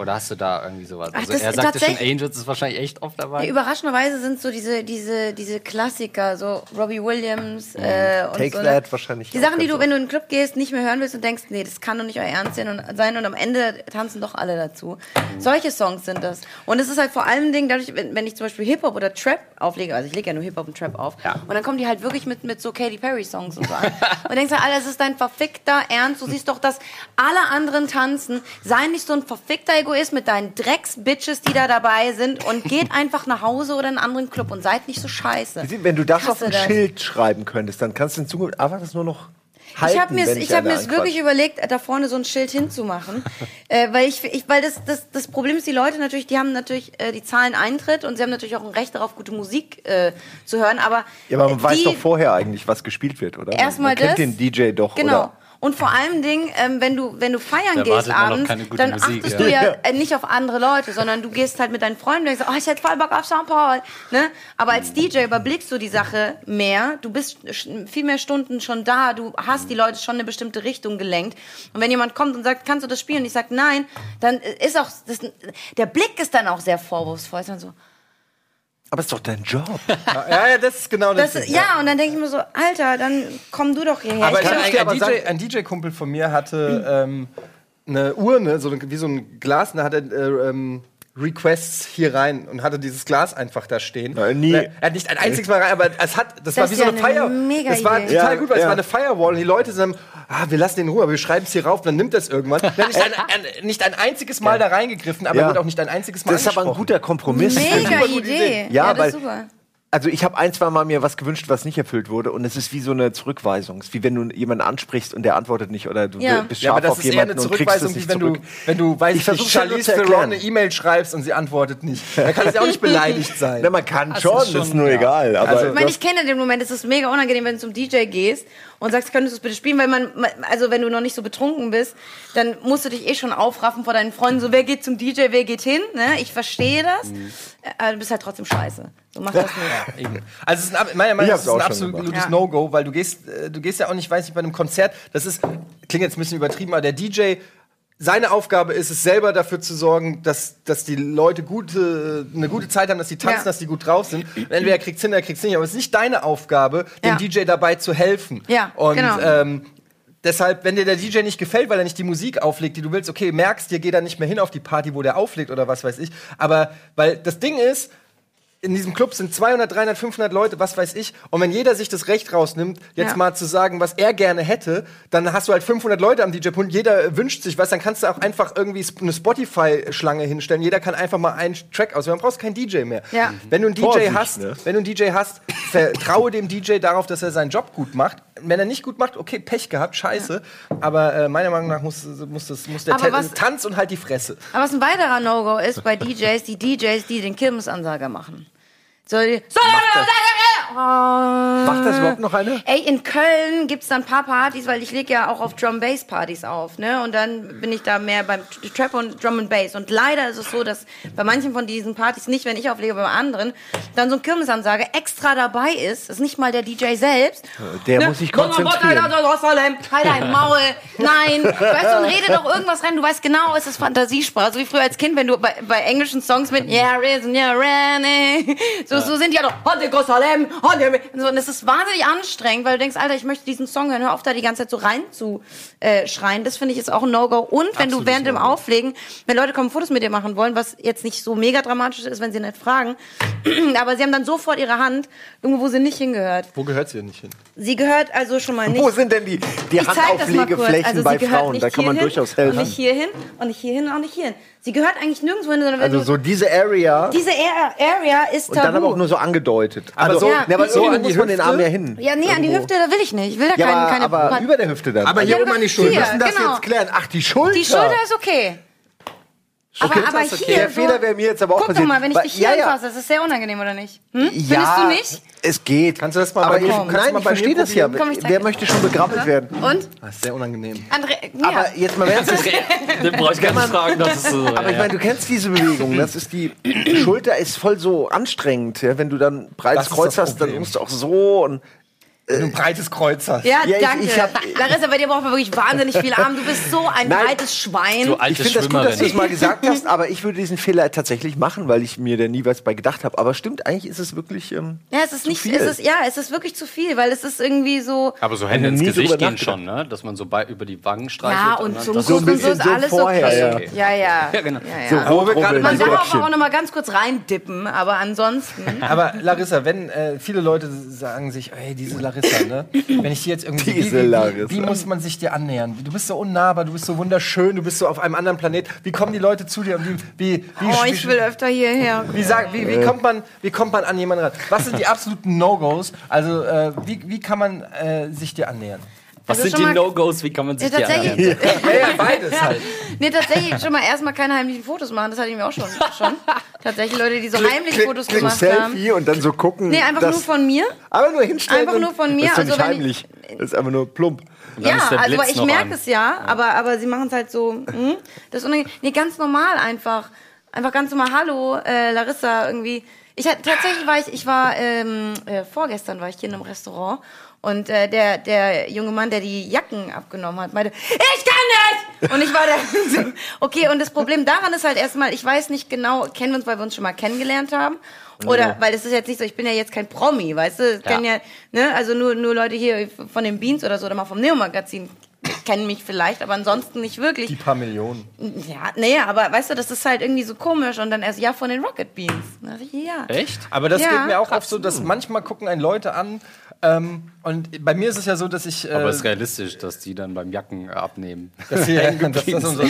Oder hast du da irgendwie sowas? Ach, Also er sagte schon, Angels ist wahrscheinlich echt oft dabei. Überraschenderweise sind so diese, diese, diese Klassiker, so Robbie Williams äh, und Take so. That wahrscheinlich Die Sachen, die du, wenn du in den Club gehst, nicht mehr hören willst und denkst, nee, das kann doch nicht euer Ernst sein und, sein und am Ende tanzen doch alle dazu. Solche Songs sind das. Und es ist halt vor allem Ding, dadurch, wenn, wenn ich zum Beispiel Hip-Hop oder Trap auflege, also ich lege ja nur Hip-Hop und Trap auf, Ja. und dann kommen die halt wirklich mit, mit so Katy Perry-Songs und so an. und denkst halt, Alter, das ist dein verfickter Ernst. Du siehst doch, dass alle anderen tanzen. Sei nicht so ein verfickter Egoist mit deinen Drecks-Bitches, die da dabei sind und geht einfach nach Hause oder in einen anderen Club und seid nicht so scheiße. Wenn du das Ich auf hasse ein das. Schild schreiben könntest, dann kannst du in Zukunft einfach das nur noch halten. Ich habe mir ich hab mir's wirklich überlegt, da vorne so ein Schild hinzumachen, äh, weil ich, ich weil das, das das Problem ist, die Leute natürlich, die haben natürlich äh, die zahlen Eintritt und sie haben natürlich auch ein Recht darauf, gute Musik äh, zu hören, aber Ja, aber man äh, weiß die, doch vorher eigentlich, was gespielt wird, oder? Erstmal man kennt das. den DJ doch, Genau. oder? Und vor allem Ding, ähm, wenn du wenn du feiern Da gehst abends, dann Musik, achtest ja. du ja äh, nicht auf andere Leute, sondern du gehst halt mit deinen Freunden und denkst, oh, ich hätte voll Bock auf St. Paul. Ne? Aber als DJ überblickst du die Sache mehr, du bist viel mehr Stunden schon da, du hast die Leute schon in eine bestimmte Richtung gelenkt. Und wenn jemand kommt und sagt, kannst du das spielen? Und ich sag nein, dann ist auch, das, der Blick ist dann auch sehr vorwurfsvoll. Ist dann so, Aber ist doch dein Job. Ja, ja, das ist genau das. das, Ding, ja, und dann denke ich mir so, Alter, dann komm du doch hierher. Aber Ich ich kann ein, doch- ein, aber DJ, sagen- ein DJ-Kumpel von mir hatte ähm, eine Urne, so eine, wie so ein Glas, und da hat er äh, ähm, Requests hier rein und hatte dieses Glas einfach da stehen. Nein, nie. Er, hat nicht ein einziges Mal rein, aber es hat, das, war ist wie so ja eine eine Fire. mega das war Idee. total Ja, gut, weil es ja. war eine Firewall und die Leute sind, ah, wir lassen den in Ruhe, aber wir schreiben es hier rauf, dann nimmt das irgendwann. Er hat nicht ein, ein, nicht ein einziges Mal da reingegriffen, aber Ja. wird auch nicht ein einziges Mal Das ist aber ein guter Kompromiss. Mega Idee. Idee. Ja, das weil- ist super. Also ich habe ein, zwei Mal mir was gewünscht, was nicht erfüllt wurde und es ist wie so eine Zurückweisung. Es ist wie wenn du jemanden ansprichst und der antwortet nicht oder du Ja. bist Ja, scharf aber das auf ist jemanden eine und kriegst es nicht wenn zurück. du, wenn du, weiß Ich ja nur Charlize zu Theron erklären. eine E-Mail schreibst und sie antwortet nicht. Dann kann sie auch nicht beleidigt sein. Na, man kann Das schon, ist ist, schon, nur ja. egal. Aber Also- Ich meine, ich kenne den Moment, es ist mega unangenehm, wenn du zum DJ gehst und sagst, könntest du es bitte spielen, weil man, also wenn du noch nicht so betrunken bist, dann musst du dich eh schon aufraffen vor deinen Freunden, so wer geht zum DJ, wer geht hin, ne? Ich verstehe das, Mhm. äh, aber du bist halt trotzdem scheiße. So mach das nicht. Eben. Also es ist ein, meiner Meinung Ich nach ist ein absolutes gemacht. No-Go, weil du gehst, äh, du gehst ja auch nicht, weiß nicht, bei einem Konzert, das ist, klingt jetzt ein bisschen übertrieben, aber der DJ, seine Aufgabe ist es selber dafür zu sorgen, dass, dass die Leute gute, eine gute Zeit haben, dass die tanzen, Ja. dass die gut drauf sind. Entweder er kriegt's hin, oder er kriegt's nicht, aber es ist nicht deine Aufgabe, dem Ja. DJ dabei zu helfen. Ja, Und genau. ähm, Deshalb, wenn dir der DJ nicht gefällt, weil er nicht die Musik auflegt, die du willst, okay, merkst dir, geh da nicht mehr hin auf die Party, wo der auflegt oder was weiß ich. Aber, weil das Ding ist, in diesem Club sind 200, 300, 500 Leute, was weiß ich. Und wenn jeder sich das Recht rausnimmt, jetzt Ja. mal zu sagen, was er gerne hätte, dann hast du halt 500 Leute am DJ-Punkt. Jeder wünscht sich was. Dann kannst du auch einfach irgendwie eine Spotify-Schlange hinstellen. Jeder kann einfach mal einen Track aus. Man brauchst keinen DJ mehr. Ja. Wenn du einen DJ Vorsicht, hast, ne? wenn du einen DJ hast, vertraue dem DJ darauf, dass er seinen Job gut macht. Wenn er nicht gut macht, okay, Pech gehabt, scheiße. Aber äh, meiner Meinung nach muss, muss, das, muss der was- Tanz und halt die Fresse. Aber was ein weiterer No-Go ist bei DJs, die DJs, die den Kirmesansager machen. So, die, so, oh. Macht das überhaupt noch eine? Ey, in Köln gibt's da ein paar Partys, weil ich lege ja auch auf Drum-Bass-Partys auf, ne? Und dann bin ich da mehr beim Tr- Trap und Drum and Bass. Und leider ist es so, dass bei manchen von diesen Partys, nicht wenn ich auflege, bei anderen, dann so ein Kirmesansager extra dabei ist. Das ist nicht mal der DJ selbst. Der muss sich konzentrieren. Halt dein Maul. Nein. Weißt du, und rede doch irgendwas rein. Du weißt genau, es ist Fantasiesprache. So wie früher als Kind, wenn du bei, bei englischen Songs mit Yeah, risen, yeah, Rennie. So, so sind die ja doch. Hot Jerusalem, So, und es ist wahnsinnig anstrengend, weil du denkst, Alter, ich möchte diesen Song hören. Hör auf, da die ganze Zeit so rein zu äh, schreien. Das finde ich ist auch ein No-Go. Und wenn du während dem Auflegen, wenn Leute kommen, Fotos mit dir machen wollen, was jetzt nicht so mega dramatisch ist, wenn sie nicht fragen, aber sie haben dann sofort ihre Hand irgendwo, wo sie nicht hingehört. Wo gehört sie denn nicht hin? Sie gehört also schon mal nicht Wo sind denn die, die kurz. Handauflegeflächen Also, bei sie gehört Frauen? Da kann man durchaus Und helfen. nicht hierhin und nicht hierhin und auch nicht hierhin. Sie gehört eigentlich nirgendwo hin, sondern wenn Also du so diese Area diese Area, Area ist und tabu. dann aber auch nur so angedeutet. Aber also, so- ja, aber so an die muss man den Hüfte? Arm ja hin. ja, nee, an die. Hüfte, da will ich nicht. Ich will da Ja, keine, aber, keine aber über der Hüfte dann. Aber Also, hier oben an die Schulter. wir müssen das genau. jetzt klären. Ach, die Schulter. Die Schulter ist okay. Aber, Okay, aber okay. hier. Der Fehler wäre mir jetzt aber auch Guck passiert. doch mal, wenn ich dich hier ja, ja. anfasse, das ist sehr unangenehm, oder nicht? Hm? Ja, Findest du nicht? Es geht. Kannst du das mal aber bei mir- ich, Nein, mal ich verstehe das ja. Komm, Wer möchte schon begrabbelt werden? Und? Das ist sehr unangenehm. André, ja. Aber jetzt mal ernst. Den brauche ich gar nicht fragen, das ist so. Aber ich meine, du kennst diese Bewegung. Das ist die Schulter ist voll so anstrengend, ja, wenn du dann breites Kreuz hast, dann musst du auch so und Wenn du ein breites Kreuz hast. Ja, Ja, ich- danke. ich hab- Larissa, bei dir braucht man wirklich wahnsinnig viel Arm. Du bist so ein Nein. breites Schwein. So Ich finde das gut, dass du es mal gesagt hast, aber ich würde diesen Fehler tatsächlich machen, weil ich mir da nie was bei gedacht habe. Aber stimmt, eigentlich ist es wirklich. Ähm, ja, es ist nicht, viel. es ist, ja, es ist wirklich zu viel, weil es ist irgendwie so. Aber so Hände ins Gesicht gehen schon, ne? Dass man so bei, über die Wangen streichelt. Ja, und und das- so ein und so bisschen ist so alles vorher, okay. ja. Ja, ja. Ja, genau. Ja, So ja. Wo wir gerade rubbeln, Man darf auch noch mal ganz kurz reindippen, aber ansonsten. Aber Larissa, wenn äh, viele Leute sagen sich, ey, diese Larissa, ne? Wenn ich die jetzt irgendwie. Diese wie, wie, Larissa. Wie, wie muss man sich dir annähern? Du bist so unnahbar, du bist so wunderschön, du bist so auf einem anderen Planet. Wie kommen die Leute zu dir? Und wie, wie, wie, Oh, wie, ich will öfter hierher. wie, sag, wie, wie, kommt man, wie kommt man an jemanden ran? Was sind die absoluten No-Gos? Also, äh, wie, wie kann man äh, sich dir annähern? Was Also sind die No-Gos? Wie kann man sich Ja, die tatsächlich. Ja, ja, beides halt. Nee, tatsächlich schon mal erstmal keine heimlichen Fotos machen. Das hatte ich mir auch schon. schon. Tatsächlich Leute, die so heimlich klick, Fotos klick, gemacht haben. Selfie und dann so gucken. Nee, einfach nur von mir. Aber nur hinstellen. Einfach nur von mir, Das ist also nicht heimlich. Das ist einfach nur plump. Ja, ist der also ich merke es ja, aber, aber sie machen es halt so, hm, das ist. Nee, ganz normal einfach. Einfach ganz normal, hallo, äh, Larissa, irgendwie. Ich hatte, tatsächlich war ich, ich war, ähm, äh, vorgestern war ich hier in einem Restaurant und äh, der, der junge Mann, der die Jacken abgenommen hat, meinte, ich kann nicht! Und ich war da, so, okay, und das Problem daran ist halt erstmal, ich weiß nicht genau, kennen wir uns, weil wir uns schon mal kennengelernt haben? Oder, weil es ist jetzt nicht so, ich bin ja jetzt kein Promi, weißt du? Ich kenn ja, ne, also nur, nur Leute hier von den Beans oder so oder mal vom Neo-Magazin kennen mich vielleicht, aber ansonsten nicht wirklich. Die paar Millionen. Ja, nee, aber weißt du, das ist halt irgendwie so komisch und dann erst, ja, von den Rocket Beans. Ja. Echt? Aber das Ja, geht mir auch oft so, dass manchmal gucken einen Leute an. Ähm, und bei mir ist es ja so, dass ich. Äh, Aber es ist realistisch, dass die dann beim Jacken äh, abnehmen. dass sie hängen das und so.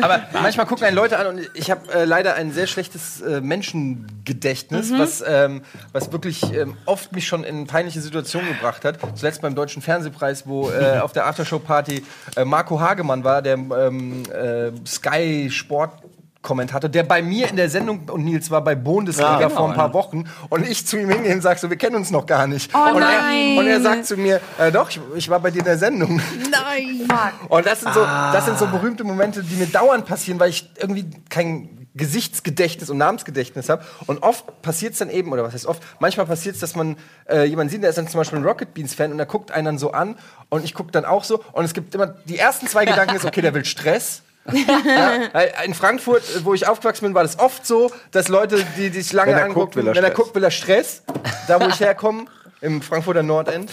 Aber manchmal gucken einen Leute an und ich habe äh, leider ein sehr schlechtes äh, Menschengedächtnis, Mhm. was, ähm, was wirklich ähm, oft mich schon in peinliche Situationen gebracht hat. Zuletzt beim Deutschen Fernsehpreis, wo äh, auf der Aftershow-Party äh, Marco Hagemann war, der ähm, äh, Sky Sport Kommentator, der bei mir in der Sendung und Nils war bei Bundesliga Ja, vor ein genau, paar Wochen und ich zu ihm hingehe und sage so, wir kennen uns noch gar nicht. Oh und, nein. Er, und er sagt zu mir, äh, doch, ich, ich war bei dir in der Sendung. Fuck. Und das sind, so, das sind so berühmte Momente, die mir dauernd passieren, weil ich irgendwie kein Gesichtsgedächtnis und Namensgedächtnis habe. Und oft passiert es dann eben, oder was heißt oft, manchmal passiert es, dass man äh, jemanden sieht, der ist dann zum Beispiel ein Rocket Beans-Fan und der guckt einen dann so an und ich gucke dann auch so. Und es gibt immer, die ersten zwei Gedanken ist, okay, der will Stress. Ja, in Frankfurt, äh, wo ich aufgewachsen bin, war das oft so, dass Leute, die, die sich lange Wenn er angucken, guckt, will er wenn er Stress. guckt, will er Stress. Da, wo ich herkomme, im Frankfurter Nordend.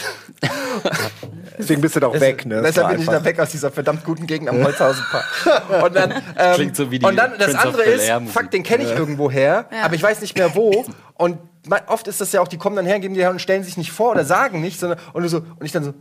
Deswegen bist du doch weg, ne? Das Deshalb bin ich da weg aus dieser verdammt guten Gegend am Holzhausenpark. Und dann, ähm, Klingt so wie die und dann das Prince andere ist, fuck, den kenne ich irgendwo her, Ja. aber ich weiß nicht mehr wo. Und oft ist das ja auch, die kommen dann her, geben die her und stellen sich nicht vor oder sagen nicht, sondern und, du so, und ich dann so,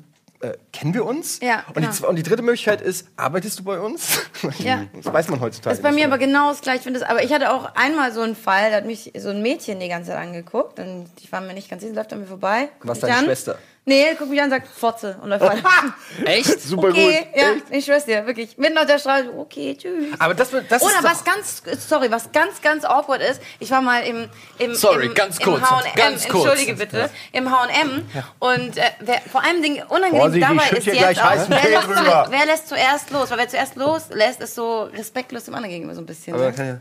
äh, kennen wir uns? Ja, und, die, zwe- und die dritte Möglichkeit ist, arbeitest du bei uns? Ja. Das weiß man heutzutage. Das ist bei mir aber genau das gleiche. Ich das- Aber ich hatte auch einmal so einen Fall, da hat mich so ein Mädchen die ganze Zeit angeguckt und ich war mir nicht ganz sicher, läuft an mir vorbei. Was deine an. Schwester? Nee, guckt mich an und sagt Fotze und läuft weiter. Echt? Super okay, gut. ja, ich schwör's dir, wirklich. Mitten auf der Straße, okay, tschüss. Aber das, das Oder ist was doch, ganz, sorry, was ganz, ganz awkward ist, ich war mal im, im, Sorry, im, ganz im kurz, H&M, ganz kurz. entschuldige bitte, im H&M und äh, wer, vor allem Ding unangenehm dabei ist hier jetzt gleich auch, wer lässt, wer lässt zuerst los, weil wer zuerst loslässt, ist so respektlos dem anderen gegenüber so ein bisschen. aber ne?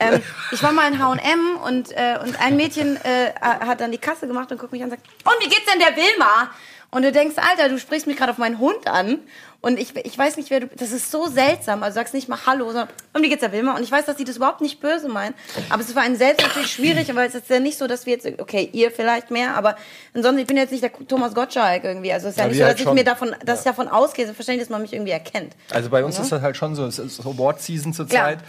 Ja, Ähm, ich war mal in H&M und, äh, und ein Mädchen äh, hat dann die Kasse gemacht und guckt mich an und sagt, und wie geht's denn der Wilma? Und du denkst, Alter, du sprichst mich gerade auf meinen Hund an und ich, ich weiß nicht, wer du Das ist so seltsam. Also sagst nicht mal Hallo, sondern und wie geht's der Wilma? Und ich weiß, dass die das überhaupt nicht böse meinen. Aber es ist für einen selbst natürlich schwierig, weil es ist ja nicht so, dass wir jetzt, okay, ihr vielleicht mehr, aber ansonsten, ich bin jetzt nicht der Thomas Gottschalk irgendwie. Also es ist ja Ja, nicht so, halt dass ich schon. mir davon, dass ich davon ausgehe, selbstverständlich, dass man mich irgendwie erkennt. Also bei uns ist das halt schon so, es ist Award-Season zurzeit.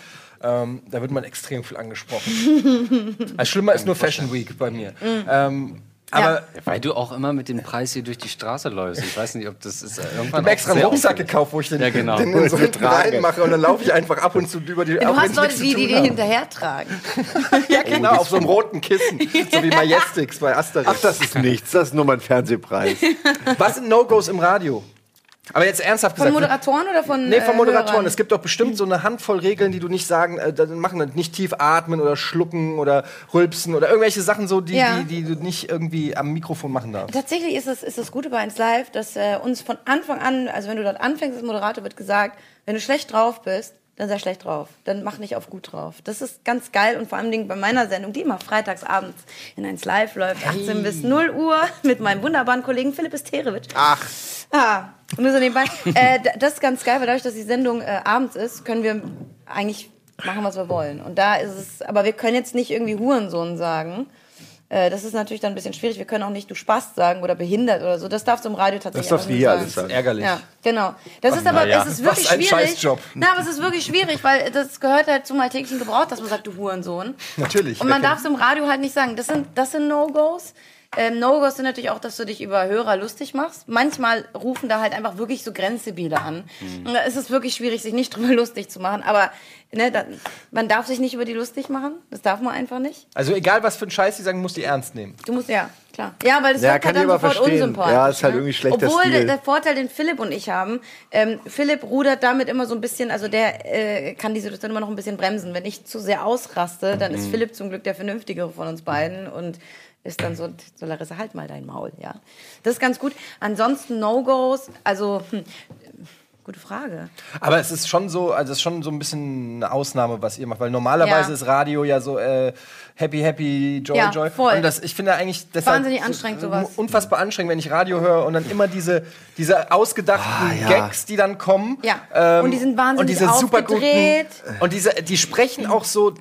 Ähm, da wird man extrem viel angesprochen. also schlimmer ist nur Fashion Week bei mir. Ähm, aber Ja, weil du auch immer mit dem Preis hier durch die Straße läufst. Ich weiß nicht, ob das ist äh, irgendwann. Ich habe extra einen Rucksack gekauft, wo ich den, Ja, genau. den in so reinmache und dann laufe ich einfach ab und zu über die Du auch hast Leute, die, die haben. hinterher tragen. Ja, genau, auf so einem roten Kissen. So wie Majestix bei Asterix. Ach, das ist nichts. Das ist nur mein Fernsehpreis. Was sind No-Gos im Radio? Aber jetzt ernsthaft Von gesagt. Moderatoren oder von Nee, von äh, Moderatoren. Hörern? Es gibt doch bestimmt so eine Handvoll Regeln, die du nicht sagen, äh, machen nicht tief atmen oder schlucken oder rülpsen oder irgendwelche Sachen so, die, Ja. die, die du nicht irgendwie am Mikrofon machen darfst. Tatsächlich ist es ist das Gute bei 1 Live, dass äh, uns von Anfang an, also wenn du dort anfängst als Moderator, wird gesagt, wenn du schlecht drauf bist, dann sei schlecht drauf. Dann mach nicht auf gut drauf. Das ist ganz geil und vor allem Dingen bei meiner Sendung, die immer freitags abends in 1 Live läuft, 18 bis 0 Uhr mit meinem wunderbaren Kollegen Philipp Esterewitsch. Ach, Ah, nur so nebenbei. äh, das ist ganz geil, weil dadurch, dass die Sendung äh, abends ist, können wir eigentlich machen, was wir wollen. Und da ist es, aber wir können jetzt nicht irgendwie Hurensohn sagen. Äh, das ist natürlich dann ein bisschen schwierig. Wir können auch nicht du Spast sagen oder behindert oder so. Das darfst du im Radio tatsächlich das darfst du nicht hier sagen. alles sagen. Ärgerlich. Ja, genau. Das ist aber, ja. es ist wirklich Was ein schwierig. Scheißjob. Na, aber es ist wirklich schwierig, weil das gehört halt zum alltäglichen Gebrauch, dass man sagt, du Hurensohn. Natürlich. Und man darf es im Radio halt nicht sagen. Das sind, das sind No-Gos. Ähm, No-Gos sind natürlich auch, dass du dich über Hörer lustig machst. Manchmal rufen da halt einfach wirklich so Grenzgebiete an. Und da ist es wirklich schwierig, sich nicht drüber lustig zu machen. Aber ne, da, man darf sich nicht über die lustig machen. Das darf man einfach nicht. Also egal, was für ein Scheiß die sagen, muss die ernst nehmen. Du musst ja, klar. Ja, weil das Ja, wird kann halt dann sofort verstehen. unsympathisch. Ja, ist halt ne? irgendwie schlechter Obwohl Stil. Der, der Vorteil, den Philipp und ich haben, ähm, Philipp rudert damit immer so ein bisschen, also der äh, kann die Situation immer noch ein bisschen bremsen. Wenn ich zu sehr ausraste, dann Mhm. ist Philipp zum Glück der Vernünftigere von uns beiden und ist dann so, so Larissa, halt mal dein Maul, ja. Das ist ganz gut. Ansonsten No-Gos, also, hm, gute Frage. Aber es ist schon so, also es ist schon so ein bisschen eine Ausnahme, was ihr macht, weil normalerweise Ja. ist Radio ja so äh, happy, happy, joy, Ja, joy. voll. Und das, ich finde eigentlich deshalb Wahnsinnig so- anstrengend, sowas. Unfassbar anstrengend, wenn ich Radio höre und dann immer diese, diese ausgedachten Ah, ja. Gags, die dann kommen. Ähm, Ja. Und die sind wahnsinnig und diese aufgedreht. Und diese, die sprechen auch so.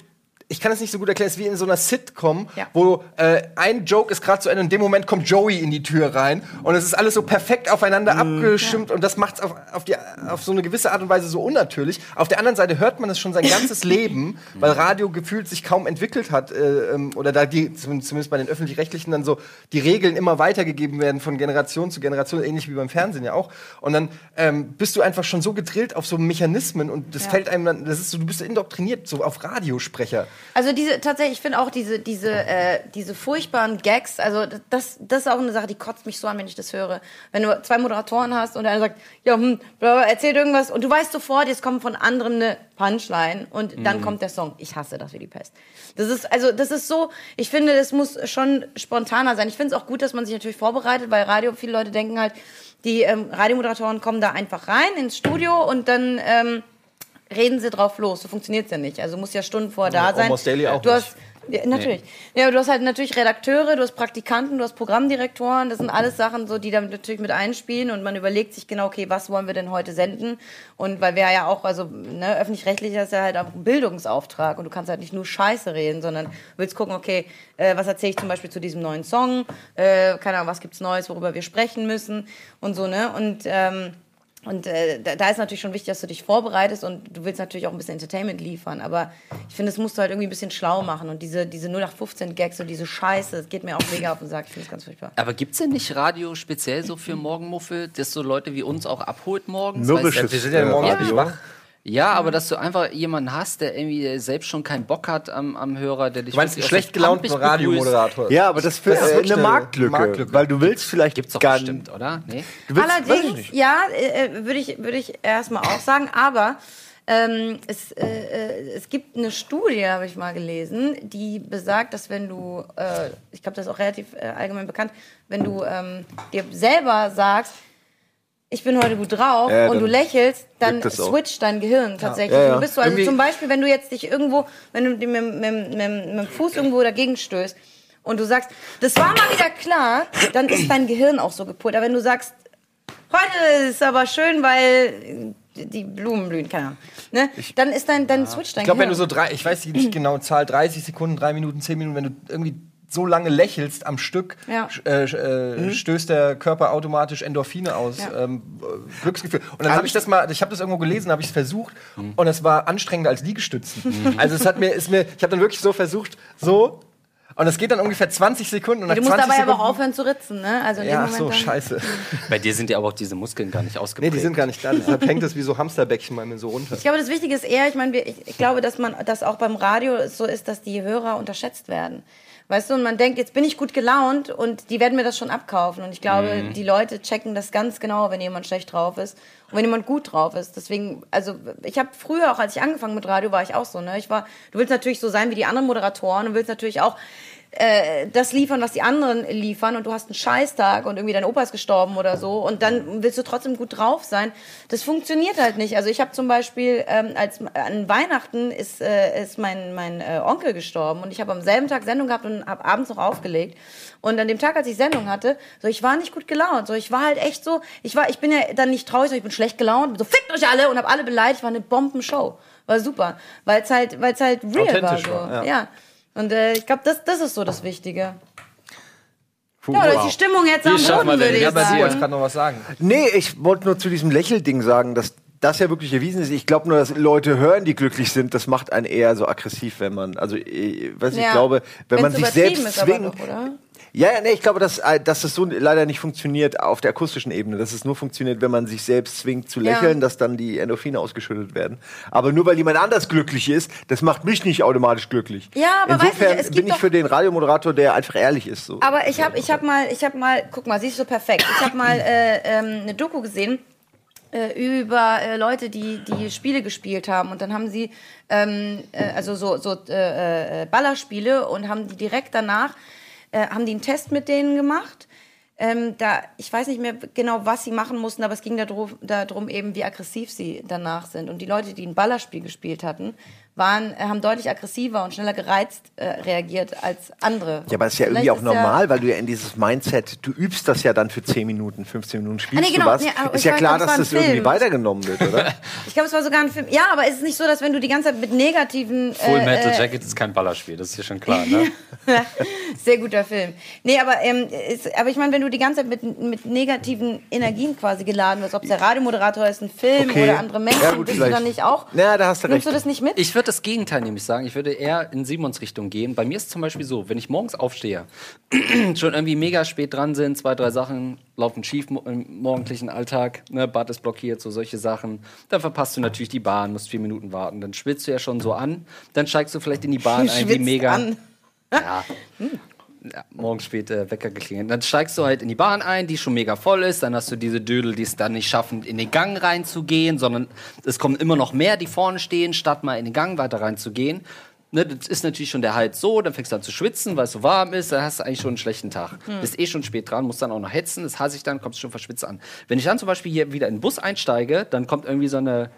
Ich kann es nicht so gut erklären, es ist wie in so einer Sitcom, Ja. wo äh, ein Joke ist gerade zu Ende und in dem Moment kommt Joey in die Tür rein und es ist alles so perfekt aufeinander abgestimmt und das macht es auf, auf, die- auf so eine gewisse Art und Weise so unnatürlich. Auf der anderen Seite hört man es schon sein ganzes Leben, weil Radio gefühlt sich kaum entwickelt hat äh, ähm, oder da die, zum- zumindest bei den Öffentlich-Rechtlichen dann so die Regeln immer weitergegeben werden von Generation zu Generation, ähnlich wie beim Fernsehen ja auch. Und dann ähm, bist du einfach schon so gedrillt auf so Mechanismen und das Ja. fällt einem dann, das ist so, du bist so indoktriniert, so auf Radiosprecher. Also diese tatsächlich, ich finde auch diese diese äh, diese furchtbaren Gags. Also das das ist auch eine Sache, die kotzt mich so an, wenn ich das höre. Wenn du zwei Moderatoren hast und einer sagt, ja, hm, bla, erzählt irgendwas und du weißt sofort, jetzt kommt von anderem eine Punchline und dann kommt der Song. Ich hasse das wie die Pest. Das ist also das ist so. Ich finde, das muss schon spontaner sein. Ich finde es auch gut, dass man sich natürlich vorbereitet, weil Radio viele Leute denken halt, die ähm, Radiomoderatoren kommen da einfach rein ins Studio und dann ähm, reden sie drauf los. So funktioniert's ja nicht. Also du musst ja Stunden vorher da sein. Almost Daily auch du hast ja, natürlich. Ja, aber du hast halt natürlich Redakteure, du hast Praktikanten, du hast Programmdirektoren. Das sind alles Sachen, so die da natürlich mit einspielen und man überlegt sich genau, okay, was wollen wir denn heute senden? Und weil wir ja auch, also ne, öffentlich-rechtlich ist ja halt auch ein Bildungsauftrag und du kannst halt nicht nur Scheiße reden, sondern willst gucken, okay, äh, was erzähle ich zum Beispiel zu diesem neuen Song? Äh, keine Ahnung, was gibt's Neues, worüber wir sprechen müssen und so ne und ähm, und äh, da, da ist natürlich schon wichtig, dass du dich vorbereitest und du willst natürlich auch ein bisschen Entertainment liefern. Aber ich finde, das musst du halt irgendwie ein bisschen schlau machen. Und diese, diese 0815-Gags und diese Scheiße, das geht mir auch mega auf den Sack. Ich finde es ganz furchtbar. Aber gibt's denn nicht Radio speziell so für Morgenmuffel, das so Leute wie uns auch abholt morgens? Mürrisches Weißt Wir sind ja morgens Radio. nicht wach. Ja, aber dass du einfach jemanden hast, der irgendwie selbst schon keinen Bock hat am, am Hörer, der dich Du meinst einen schlecht gelaunten. Radiomoderator. Ja, aber das ist Das ist äh, eine eine Marktlücke, Marktlücke. weil du willst vielleicht Gibt's doch gar bestimmt, oder? Nee? Du willst, weiß ich Allerdings, nicht. ja, äh, äh, würde ich, würde ich erstmal auch sagen. Aber ähm, es, äh, äh, es gibt eine Studie, habe ich mal gelesen, die besagt, dass wenn du, äh, ich glaube, das ist auch relativ äh, allgemein bekannt, wenn du ähm, dir selber sagst, ich bin heute gut drauf Ja, und du lächelst, dann switcht dein Gehirn tatsächlich. Ja, ja. Du bist so, also Irgendwie- zum Beispiel, wenn du jetzt dich irgendwo, wenn du mit, mit, mit, mit, mit dem Fuß irgendwo dagegen stößt und du sagst, das war mal wieder klar, dann ist dein Gehirn auch so gepolt. Aber wenn du sagst, heute ist aber schön, weil die Blumen blühen, keine Ahnung, ne? dann ist dein, dann switcht dein Ich glaube, wenn Gehirn. du so drei, ich weiß nicht genau, Zahl 30 Sekunden, drei Minuten, zehn Minuten, wenn du irgendwie so lange lächelst am Stück, Ja. äh, äh, stößt der Körper automatisch Endorphine aus, Ja. ähm, äh, Glücksgefühl. Und dann habe ich das mal, ich habe das irgendwo gelesen, habe ich es versucht und es war anstrengender als Liegestützen. Also es hat mir, ist mir, ich habe dann wirklich so versucht, so und es geht dann ungefähr 20 Sekunden und du musst 20 dabei aber Sekunden, auch aufhören zu ritzen, ne? Also in ja, dem ach so, dann, scheiße. Bei dir sind ja aber auch diese Muskeln gar nicht Nee, ausgeprägt. die sind gar nicht da, deshalb hängt es wie so Hamsterbäckchen mal so runter. Ich glaube, das Wichtige ist eher, ich meine, ich, ich glaube, dass man, dass auch beim Radio es so ist, dass die Hörer unterschätzt werden. Weißt du, und man denkt, jetzt bin ich gut gelaunt und die werden mir das schon abkaufen. Und ich glaube, die Leute checken das ganz genau, wenn jemand schlecht drauf ist und wenn jemand gut drauf ist. Deswegen, also ich habe früher auch, als ich angefangen mit Radio, war ich auch so. Ne, ich war, du willst natürlich so sein wie die anderen Moderatoren und willst natürlich auch äh, das liefern, was die anderen liefern und du hast einen Scheißtag und irgendwie dein Opa ist gestorben oder so und dann willst du trotzdem gut drauf sein. Das funktioniert halt nicht. Also ich habe zum Beispiel ähm, als an Weihnachten ist, äh, ist mein, mein äh, Onkel gestorben und ich habe am selben Tag Sendung gehabt und habe abends noch aufgelegt. Und an dem Tag, als ich Sendung hatte, so ich war nicht gut gelaunt. So ich war halt echt so, ich war, ich bin ja dann nicht traurig, so ich bin schlecht gelaunt, so fickt euch alle und habe alle beleidigt. War eine Bombenshow, war super, weil es halt, weil es halt real war so. war, ja. ja. Und äh, ich glaube, das, das ist so das Wichtige. Ja, dass die Stimmung jetzt am Boden, würde ich Ja, sagen. gerade noch was sagen. Nee, ich wollte nur zu diesem Lächelding sagen, dass das ja wirklich erwiesen ist. Ich glaube nur, dass Leute hören, die glücklich sind, das macht einen eher so aggressiv, wenn man, also, ich, weiß ich Ja. glaube, wenn man Wenn's sich übertrieben selbst ist aber zwingt. doch, oder? Ja, ja, nee, ich glaube, dass, äh, dass das so leider nicht funktioniert auf der akustischen Ebene. Dass es nur funktioniert, wenn man sich selbst zwingt zu lächeln, Ja. dass dann die Endorphine ausgeschüttet werden. Aber nur weil jemand anders glücklich ist, das macht mich nicht automatisch glücklich. Ja, aber weißt du, Insofern es gibt bin ich doch- für den Radiomoderator, der einfach ehrlich ist. So. Aber ich habe ich hab mal, ich habe mal, guck mal, siehst du perfekt. Ich habe mal äh, ähm, eine Doku gesehen äh, über äh, Leute, die die Spiele gespielt haben und dann haben sie ähm, äh, also so so äh, äh, Ballerspiele und haben die direkt danach äh, haben die einen Test mit denen gemacht. Ähm, da, ich weiß nicht mehr genau, was sie machen mussten, aber es ging darum, darum eben, wie aggressiv sie danach sind. Und die Leute, die ein Ballerspiel gespielt hatten, waren, äh, haben deutlich aggressiver und schneller gereizt äh, reagiert als andere. Ja, aber das ist ja Vielleicht irgendwie auch ist ja- normal, weil du ja in dieses Mindset, du übst das ja dann für 10 Minuten, 15 Minuten, spielst Ah, nee, genau. du was. Nee, ist ja klar, das dass das irgendwie Film. weitergenommen wird, oder? Ich glaube, es war sogar ein Film. Ja, aber ist es nicht so, dass wenn du die ganze Zeit mit negativen. Full äh, Metal äh, Jacket ist kein Ballerspiel, das ist ja schon klar, ne? Sehr guter Film. Nee, aber, ähm, ist, aber ich meine, wenn du die ganze Zeit mit, mit negativen Energien quasi geladen wirst, ob es der Radiomoderator ist, ein Film Okay. oder andere Menschen, Ja, gut, bist du vielleicht. dann nicht auch? Ja, da hast du Nimmst recht. du das nicht mit? Ich würde das Gegenteil nämlich sagen. Ich würde eher in Simons Richtung gehen. Bei mir ist es zum Beispiel so, wenn ich morgens aufstehe, schon irgendwie mega spät dran sind, zwei, drei Sachen laufen schief im morgendlichen Alltag, ne, Bad ist blockiert, so solche Sachen. Dann verpasst du natürlich die Bahn, musst vier Minuten warten. Dann schwitzt du ja schon so an. Dann steigst du vielleicht in die Bahn ein, die Schwitzt mega. an. Ja. Ja, morgens spät äh, Wecker geklingelt. Dann steigst du halt in die Bahn ein, die schon mega voll ist. Dann hast du diese Dödel, die es dann nicht schaffen, in den Gang reinzugehen, sondern es kommen immer noch mehr, die vorne stehen, statt mal in den Gang weiter reinzugehen. Ne, das ist natürlich schon der Hals so, dann fängst du an zu schwitzen, weil es so warm ist, dann hast du eigentlich schon einen schlechten Tag. Bist eh schon spät dran, musst dann auch noch hetzen, das hasse ich dann, kommst schon verschwitzt an. Wenn ich dann zum Beispiel hier wieder in den Bus einsteige, dann kommt irgendwie so eine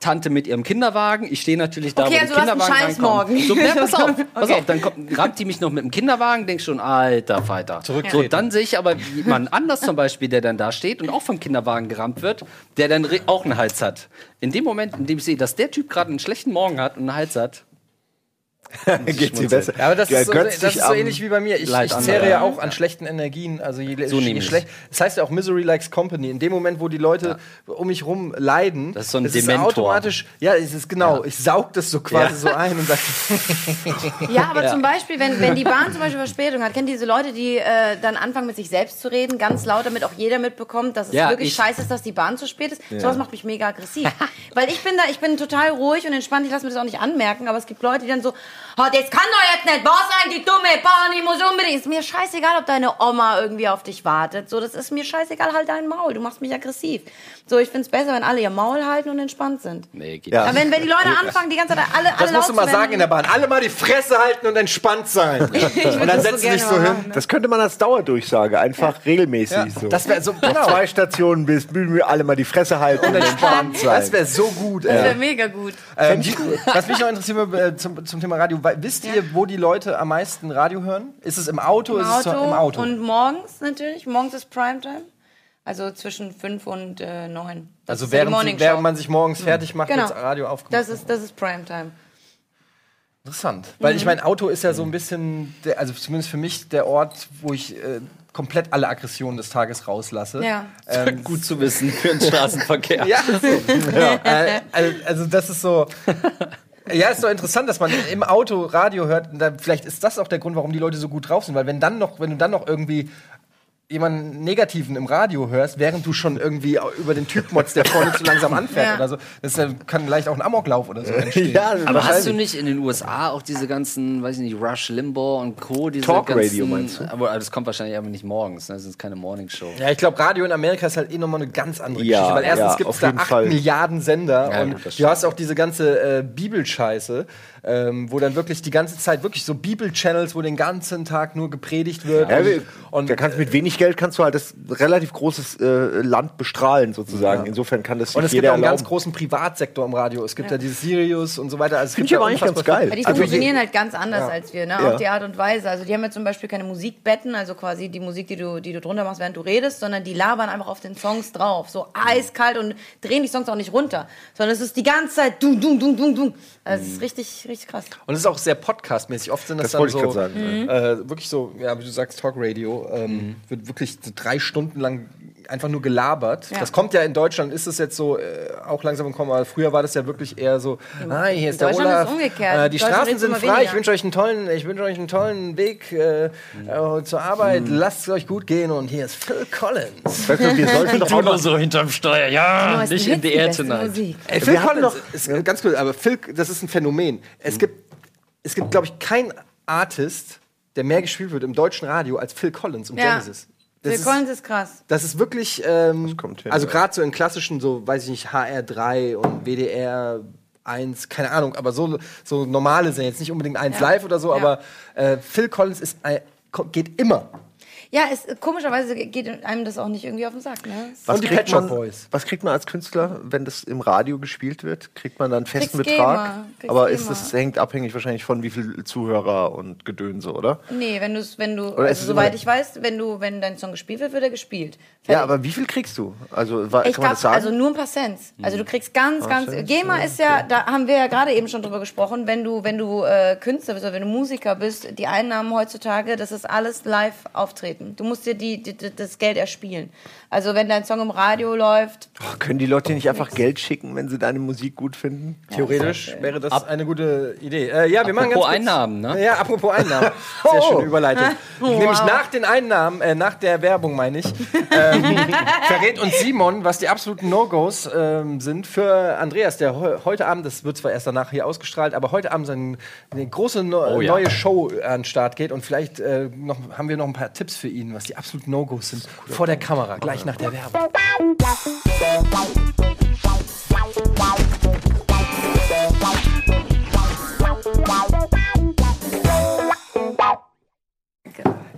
Tante mit ihrem Kinderwagen. Ich stehe natürlich da, Okay, wo also der du hast einen Kinderwagen Scheiß reinkommt. morgen. So, ja, pass auf, pass Okay. auf, dann kommt, rammt die mich noch mit dem Kinderwagen, denk schon, alter Falter. So, Zurücktreten. dann sehe ich aber jemanden anders zum Beispiel, der dann da steht und auch vom Kinderwagen gerammt wird, der dann auch einen Hals hat. In dem Moment, in dem ich sehe, dass der Typ gerade einen schlechten Morgen hat und einen Hals hat, Geht's dir besser? Ja, aber das Ja, ist so, das ist so ähnlich wie bei mir. Ich, ich zehre ja auch an schlechten Energien. Also je, So je schlecht. Das heißt ja auch Misery likes Company. In dem Moment, wo die Leute um mich rum leiden, Das ist so ein es Dementor. automatisch. Ja, es ist genau. Ich saug das so quasi Ja. so ein und dann. Ja, aber zum Beispiel, wenn, wenn die Bahn zum Beispiel Verspätung hat, kennt ihr diese Leute, die äh, dann anfangen mit sich selbst zu reden, ganz laut, damit auch jeder mitbekommt, dass es Ja, wirklich ich- scheiße ist, dass die Bahn zu spät ist. Sowas macht mich mega aggressiv. Weil ich bin da, ich bin total ruhig und entspannt, ich lasse mir das auch nicht anmerken, aber es gibt Leute, die dann so, oh, das kann doch jetzt nicht wahr sein, die dumme Bahn, die muss unbedingt. Ist mir scheißegal, ob deine Oma irgendwie auf dich wartet. So, das ist mir scheißegal, halt dein Maul, du machst mich aggressiv. So, ich find's besser, wenn alle ihr Maul halten und entspannt sind. nee, geht Ja. nicht. Aber wenn, wenn die Leute anfangen, die ganze Zeit alle, alle Das musst du mal sagen in der Bahn. Alle mal die Fresse halten und entspannt sein. und dann das so setzen sie sich gerne so hin. machen. Das könnte man als Dauerdurchsage einfach regelmäßig Ja, so. das wäre so genau. zwei Stationen bist, müssen wir alle mal die Fresse halten und entspannt sein. Das wäre so gut. Das wäre mega gut. Ähm, die, was mich noch interessiert äh, zum, zum Thema Radio, wisst ihr, wo die Leute am meisten Radio hören? Ist es im Auto? Im ist es Auto, zu- im Auto? und morgens natürlich. Morgens ist Primetime. Also zwischen 5 und äh, 9. Das also ja während, sie, während man sich morgens fertig macht, Genau. Radio aufgemacht. Das ist, das ist Primetime. Interessant. Weil Mhm. ich mein Auto ist ja so ein bisschen, der, also zumindest für mich, der Ort, wo ich äh, komplett alle Aggressionen des Tages rauslasse. Ja. Ähm, Gut zu wissen für den Straßenverkehr. ja, so. äh, also, also das ist so. Ja, ist doch interessant, dass man im Auto Radio hört. Vielleicht ist das auch der Grund, warum die Leute so gut drauf sind, weil wenn dann noch, wenn du dann noch irgendwie jemanden Negativen im Radio hörst, während du schon irgendwie über den Typ motzt, der vorne zu langsam anfährt Ja. oder so, das kann leicht auch ein Amoklauf oder so entstehen. Ja, Aber hast du nicht in den USA auch diese ganzen, weiß ich nicht, Rush Limbaugh und Co. Diese Talk ganzen, Radio meinst du? Aber das kommt wahrscheinlich aber nicht morgens, ne? das ist keine Morningshow. Ja, ich glaube, Radio in Amerika ist halt eh nochmal eine ganz andere Ja, Geschichte. Weil erstens ja, gibt es auf da jeden 8 Fall. Milliarden Sender Ja, und du hast auch diese ganze äh, Bibelscheiße. Ähm, wo dann wirklich die ganze Zeit wirklich so Bibel-Channels, wo den ganzen Tag nur gepredigt wird. Ja, und, und da kannst mit wenig Geld kannst du halt das relativ großes äh, Land bestrahlen sozusagen. Insofern kann das und es gibt jeder auch einen ganz erlauben. großen Privatsektor im Radio. Es gibt ja, dieses Sirius und so weiter. Also es Finde gibt ich ja aber eigentlich ganz geil. Aber die Also funktionieren halt ganz anders als wir, ne? Ja. Auch die Art und Weise. Also die haben ja zum Beispiel keine Musikbetten, also quasi die Musik, die du, die du drunter machst, während du redest, sondern die labern einfach auf den Songs drauf. So eiskalt und drehen die Songs auch nicht runter. Sondern es ist die ganze Zeit dung, dung, dung, dung, dung. Also es ist richtig, richtig krass. Und es ist auch sehr podcastmäßig. Oft sind das, Das dann so sagen, Mhm. äh, wirklich so, ja, wie du sagst, Talkradio. Ähm, Wird wirklich so drei Stunden lang einfach nur gelabert. Ja. Das kommt ja in Deutschland, ist es jetzt so äh, auch langsam im Kommen, aber früher war das ja wirklich eher so, ah, hier ist der Olaf. ist umgekehrt. Äh, die Straßen sind frei, ich wünsche euch einen tollen, ich wünsche euch einen tollen Weg äh, äh, zur Arbeit. Lasst es euch gut gehen und hier ist Phil Collins. Weißt du, wir sollten doch auch noch so hinterm Steuer, ja, Neuesten nicht in die air beste tonight. Ey, Phil Collins ist ganz cool, aber Phil, das ist ein Phänomen. Es gibt, es gibt, glaube ich, keinen Artist, der mehr gespielt wird im deutschen Radio als Phil Collins und Ja. Genesis. Das Phil ist, Collins ist krass. das ist wirklich, ähm, kommt hin, also gerade so in klassischen, so weiß ich nicht, HR3 und WDR 1, keine Ahnung, aber so, so normale sind jetzt nicht unbedingt 1 Ja. live oder so, Ja. aber äh, Phil Collins ist, ko- geht immer. Ja, es, komischerweise geht einem das auch nicht irgendwie auf den Sack, ne? Was Und die kriegt man- Boys. Was kriegt man als Künstler, wenn das im Radio gespielt wird? Kriegt man dann einen festen Kriegst Betrag? Aber ist das hängt abhängig wahrscheinlich von wie viel Zuhörer und Gedönse, oder? Nee, wenn du wenn du, also soweit ich weiß, wenn du, wenn dein Song gespielt wird, wird er gespielt. Ja, Fertig. aber wie viel kriegst du? Also wa- Ich kann man das sagen? also nur ein paar Cents. Also du kriegst ganz, ganz. Cents, GEMA ja, ist ja, da haben wir ja gerade eben schon drüber gesprochen, wenn du, wenn du äh, Künstler bist oder wenn du Musiker bist, die Einnahmen heutzutage, das ist alles live auftreten. Du musst dir die, die, die das Geld erspielen. Also wenn dein Song im Radio läuft, Ach, können die Leute nicht einfach Geld schicken, wenn sie deine Musik gut finden? Theoretisch wäre das eine gute Idee. Äh, ja, wir machen ganz Apropos kurz, Einnahmen, ne? Ja, apropos Einnahmen. Sehr schöne Überleitung. Nämlich Wow. nach den Einnahmen, äh, nach der Werbung meine ich, ähm, verrät uns Simon, was die absoluten No-Gos ähm, sind für Andreas, der heu heute Abend, das wird zwar erst danach hier ausgestrahlt, aber heute Abend seine eine große no Oh ja. neue Show an den Start geht und vielleicht äh, noch, haben wir noch ein paar Tipps für ihn, was die absoluten No-Gos sind vor der Kamera, gleich nach der Werbung.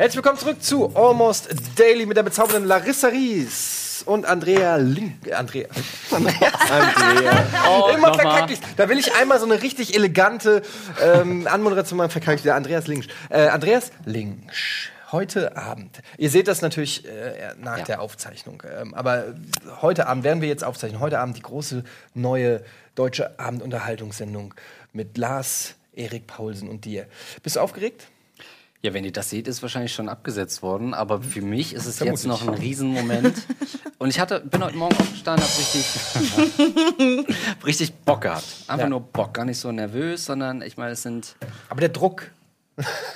Herzlich willkommen zurück zu Almost Daily mit der bezaubernden Larissa Ries und Andrea Link. Andrea. Andrea. Oh, Immer ich. Da will ich einmal so eine richtig elegante ähm, Anmoderation machen, verkacke ich wieder. Andreas Linksch. Äh, Andreas Linksch. Heute Abend. Ihr seht das natürlich äh, nach Ja. der Aufzeichnung. Ähm, aber heute Abend werden wir jetzt aufzeichnen. Heute Abend die große neue deutsche Abendunterhaltungssendung mit Lars, Erik Paulsen und dir. Bist du aufgeregt? Ja, wenn ihr das seht, ist wahrscheinlich schon abgesetzt worden. Aber für mich ist es Vermutlich. jetzt noch ein Riesenmoment. Und ich hatte, bin heute Morgen aufgestanden, hab richtig, richtig Bock gehabt. Einfach Ja. nur Bock, gar nicht so nervös, sondern ich meine, es sind. Aber der Druck.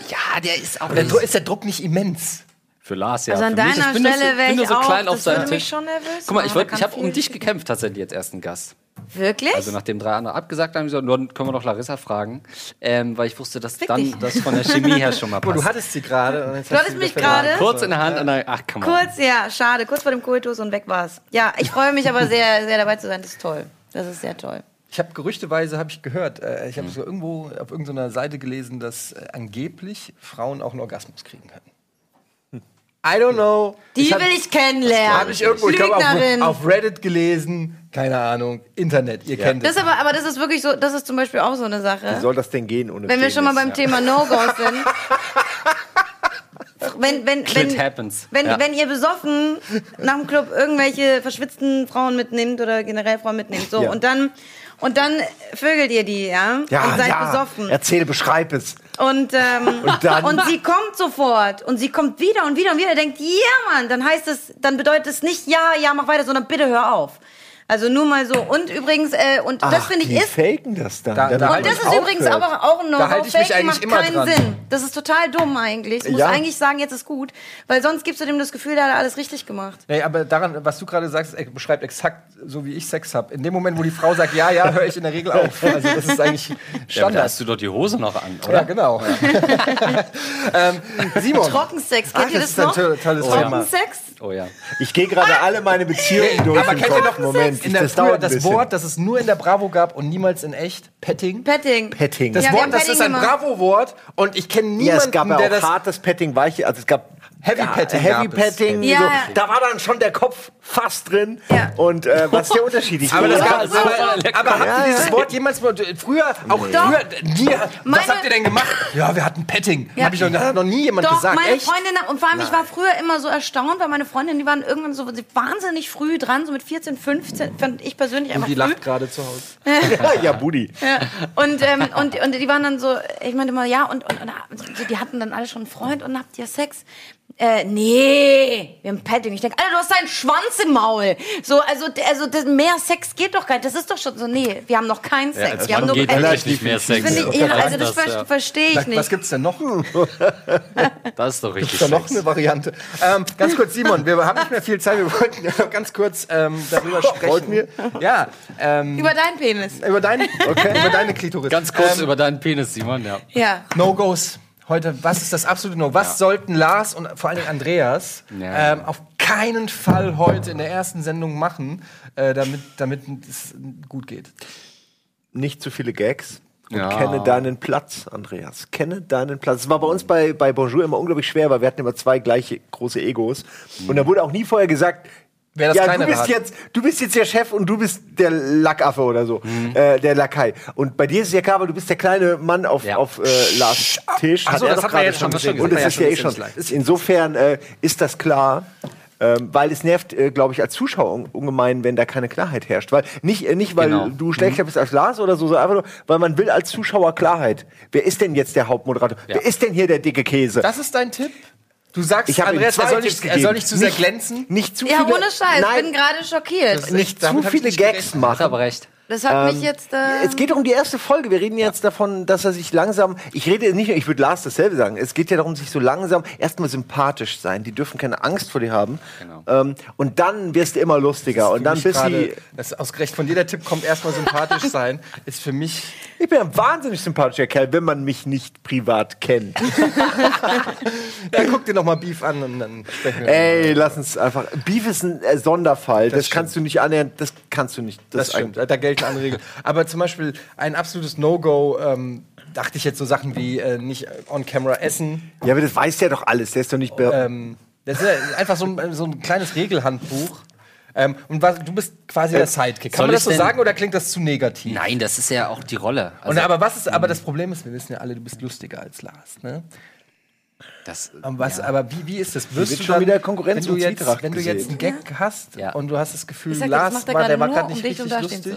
Ja, der ist auch Der ist der Druck nicht immens? für Lars ja. also an für mich, deiner ich bin nur so- Stelle wäre bin ich nur so auch, klein auf das seinem würde mich Tisch. schon nervös Guck mal, ich, machen. wollt, Da ich kann habe um viel dich gekämpft tatsächlich als ersten Gast. Wirklich? Also nachdem drei andere abgesagt haben, gesagt, nun können wir doch Larissa fragen, ähm, weil ich wusste, dass Fick dann dich. das von der Chemie her schon mal Oh, du passt. hattest sie gerade. und jetzt Du hast hattest sie mich verloren. gerade. Kurz in der Hand und dann, ach komm mal. Kurz, ja, schade. Kurz vor dem Kultus und weg war's. Ja, ich freue mich aber sehr, sehr dabei zu sein. Das ist toll. Das ist sehr toll. Ich habe gerüchteweise habe ich gehört, äh, ich habe so irgendwo auf irgendeiner Seite gelesen, dass äh, angeblich Frauen auch einen Orgasmus kriegen können. I don't know. Die hab- will ich kennenlernen. Habe ich irgendwo, ich auf, auf Reddit gelesen. Keine Ahnung. Internet, ihr kennt das es. ist aber, aber das ist wirklich so, das ist zum Beispiel auch so eine Sache. Wie soll das denn gehen ohne Wenn wir schon mal beim Penis? Thema No-Gos sind. wenn, wenn, Shit wenn, happens. wenn, Ja. wenn ihr besoffen nach dem Club irgendwelche verschwitzten Frauen mitnimmt oder generell Frauen mitnimmt, so, Ja. und dann, und dann vögelt ihr die, ja? Ja, und seid ja. besoffen. Erzähle, beschreib es. Und, ähm, Und dann- und sie kommt sofort und sie kommt wieder und wieder und wieder. Denkt, ja, Mann, dann heißt es, dann bedeutet es nicht, ja, ja, mach weiter, sondern bitte hör auf. Also nur mal so. Und übrigens, äh, und das Ach, finde ich die ist. faken das dann. Da- da- Und das ist übrigens aber auch ein Da No-Go. halte ich mich Faken eigentlich macht immer keinen dran. Sinn. Das ist total dumm eigentlich. Du musst Ja. eigentlich sagen, jetzt ist gut. Weil sonst gibst du dem das Gefühl, der hat alles richtig gemacht. Nee, aber daran, was du gerade sagst, beschreibt exakt so, wie ich Sex habe. In dem Moment, wo die Frau sagt, ja, ja, höre ich in der Regel auf. Also das ist eigentlich Ja, aber da Standard. hast du doch die Hose noch an, Ja, oder? genau. ähm, Simon. Trockensex, Ach, kennt ihr das das, ist ein noch? to- tolles Thema. Trockensex? Oh ja. Ich gehe gerade alle meine Beziehungen durch aber im kennt ihr Kopf. noch- Moment. in der, Das früher das. Wort, das es nur in der Bravo gab und niemals in echt, Petting. Petting. Petting. Das Ja, wir Wort, haben das Petting ist ein gemacht. Bravo-Wort und ich kenne niemanden, Ja, es gab ja der auch das hartes Petting, weiche, also es gab Heavy ja, Petting Heavy. Petting, Ja. so, da war dann schon der Kopf fast drin. Ja. Und äh, was ist der Unterschied? Ich Aber, das gab, aber, aber habt Ja, ihr dieses ja. Wort jemals mal- früher auch früher nie, was Meine- habt ihr denn gemacht? Ja, wir hatten Petting. Ja. Hab ich noch, das hat noch nie jemand Doch, gesagt. meine Echt? Freundin, und vor allem, ich war früher immer so erstaunt, weil meine Freundinnen, die waren irgendwann so wahnsinnig früh dran, so mit 14, 15, fand ich persönlich einfach Die früh. lacht gerade zu Hause. ja, ja, Buddy. Ja. Und, ähm, und, und die waren dann so, ich meinte mal, ja, und, und, und die- die hatten dann alle schon einen Freund und habt ihr Sex? Äh, nee, wir haben Petting. Ich denke, Alter, du hast deinen Schwanz im Maul. So, also, also das, mehr Sex geht doch gar nicht. Das ist doch schon so, nee, wir haben noch keinen Sex. als wir haben nur geht wirklich nicht mehr Sex. Finde ich, ja, Was also das, das, ja. verstehe ich Was nicht. gibt's denn noch? Das ist doch richtig. Ist da noch eine Variante? Ähm, ganz kurz, Simon, wir haben nicht mehr viel Zeit. Wir wollten ja ganz kurz ähm, darüber sprechen. Wollten wir? Ja, ähm, Über deinen Penis. über, deine, über deine Klitoris. Ganz kurz Ähm, über deinen Penis, Simon, ja. Ja. No-Gos. Heute, was ist das absolute No? Was sollten Lars und vor allen Dingen Andreas Ja. ähm, auf keinen Fall heute in der ersten Sendung machen, äh, damit, damit es gut geht? Nicht zu viele Gags. Und Ja. kenne deinen Platz, Andreas. Kenne deinen Platz. Es war bei uns bei, bei Bonjour immer unglaublich schwer, weil wir hatten immer zwei gleiche große Egos. Und da wurde auch nie vorher gesagt, Wer das ja, du bist, hat. jetzt, du bist jetzt der Chef und du bist der Lackaffe oder so, Mhm. äh, der Lakai. Und bei dir ist es ja klar, weil du bist der kleine Mann auf, Ja. auf äh, Lars Tisch. Ach so, er das hat man gerade jetzt schon gesehen. Und hat ist ja eh schon. Insofern äh, ist das klar. Ähm, weil es nervt, äh, glaube ich, als Zuschauer un ungemein, wenn da keine Klarheit herrscht. Weil nicht, äh, nicht weil Genau. du schlechter bist als Lars oder so, sondern einfach nur, weil man will als Zuschauer Klarheit. Wer ist denn jetzt der Hauptmoderator? Ja. Wer ist denn hier der dicke Käse? Das ist dein Tipp? Du sagst, Ich Andreas, er zwei soll, Tipps nicht, er soll gegeben. nicht zu sehr glänzen? Nicht zu Ja, viele, ohne Scheiß. Nein, Ich bin gerade schockiert. Nicht Damit zu ich viele nicht Gags machen. aber recht. Das hat mich jetzt. Äh, Es geht um die erste Folge. Wir reden jetzt davon, dass er sich langsam. Ich rede nicht, ich würde Lars dasselbe sagen. Es geht ja darum, sich so langsam erstmal sympathisch sein. Die dürfen keine Angst vor dir haben. Genau. Ähm, und dann wirst du immer lustiger. Und dann bist du. das ausgerechnet von dir der Tipp kommt erstmal sympathisch sein, ist für mich. Ich bin ein wahnsinnig sympathischer Kerl, wenn man mich nicht privat kennt. Ja, guck dir noch mal Beef an und dann sprechen wir. Ey, lass uns einfach. Beef ist ein äh, Sonderfall. Das, stimmt. kannst du nicht annähern. Das kannst du nicht. Das ist stimmt, ein- da gelten andere Regeln. Aber zum Beispiel ein absolutes No-Go, ähm, dachte ich jetzt so Sachen wie äh, nicht on-camera essen. Ja, aber das weiß der doch alles. Der ist doch nicht. Ähm, das ist ja einfach so ein, so ein kleines Regelhandbuch. Ähm, und was, du bist quasi der Sidekick. Kann man das so sagen oder klingt das zu negativ? Nein, das ist ja auch die Rolle. Also, Und, aber was ist, aber das Problem ist, wir wissen ja alle, du bist lustiger als Lars. Ne? Das, Und was, Aber wie, wie ist das? Wirst wird du schon dann, wieder Konkurrenz wenn du jetzt, Zwietracht wenn du jetzt einen. Gag hast Ja. und du hast das Gefühl, sag, Lars war, der gerade war gerade nicht um richtig lustig.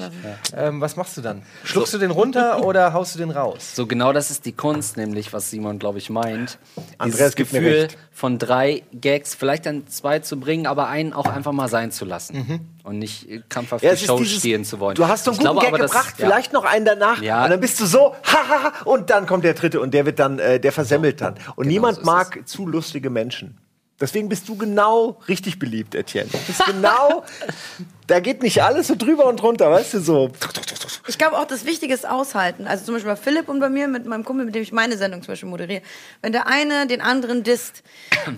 Ähm, was machst du dann? Schluckst du den runter oder haust du den raus? So genau das ist die Kunst, nämlich was Simon, glaube ich, meint. Andreas Dieses gibt mir Gefühl recht. von drei Gags, vielleicht dann zwei zu bringen, aber einen auch einfach mal sein zu lassen. Mhm. Und nicht äh, krampfhaft Ja, die es Show dieses- stehlen zu wollen. Du hast so einen Ich guten glaube Gag aber, das- gebracht, ja. vielleicht noch einen danach. Ja. Und dann bist du so, hahaha, und dann kommt der dritte und der wird dann, äh, der versemmelt dann. Und Genau niemand so mag zu lustige Menschen. Deswegen bist du genau richtig beliebt, Etienne. Du bist genau, da geht nicht alles so drüber und drunter, weißt du, so. Ich glaube auch, das Wichtige ist aushalten. Also zum Beispiel bei Philipp und bei mir, mit meinem Kumpel, mit dem ich meine Sendung zum Beispiel moderiere. Wenn der eine den anderen disst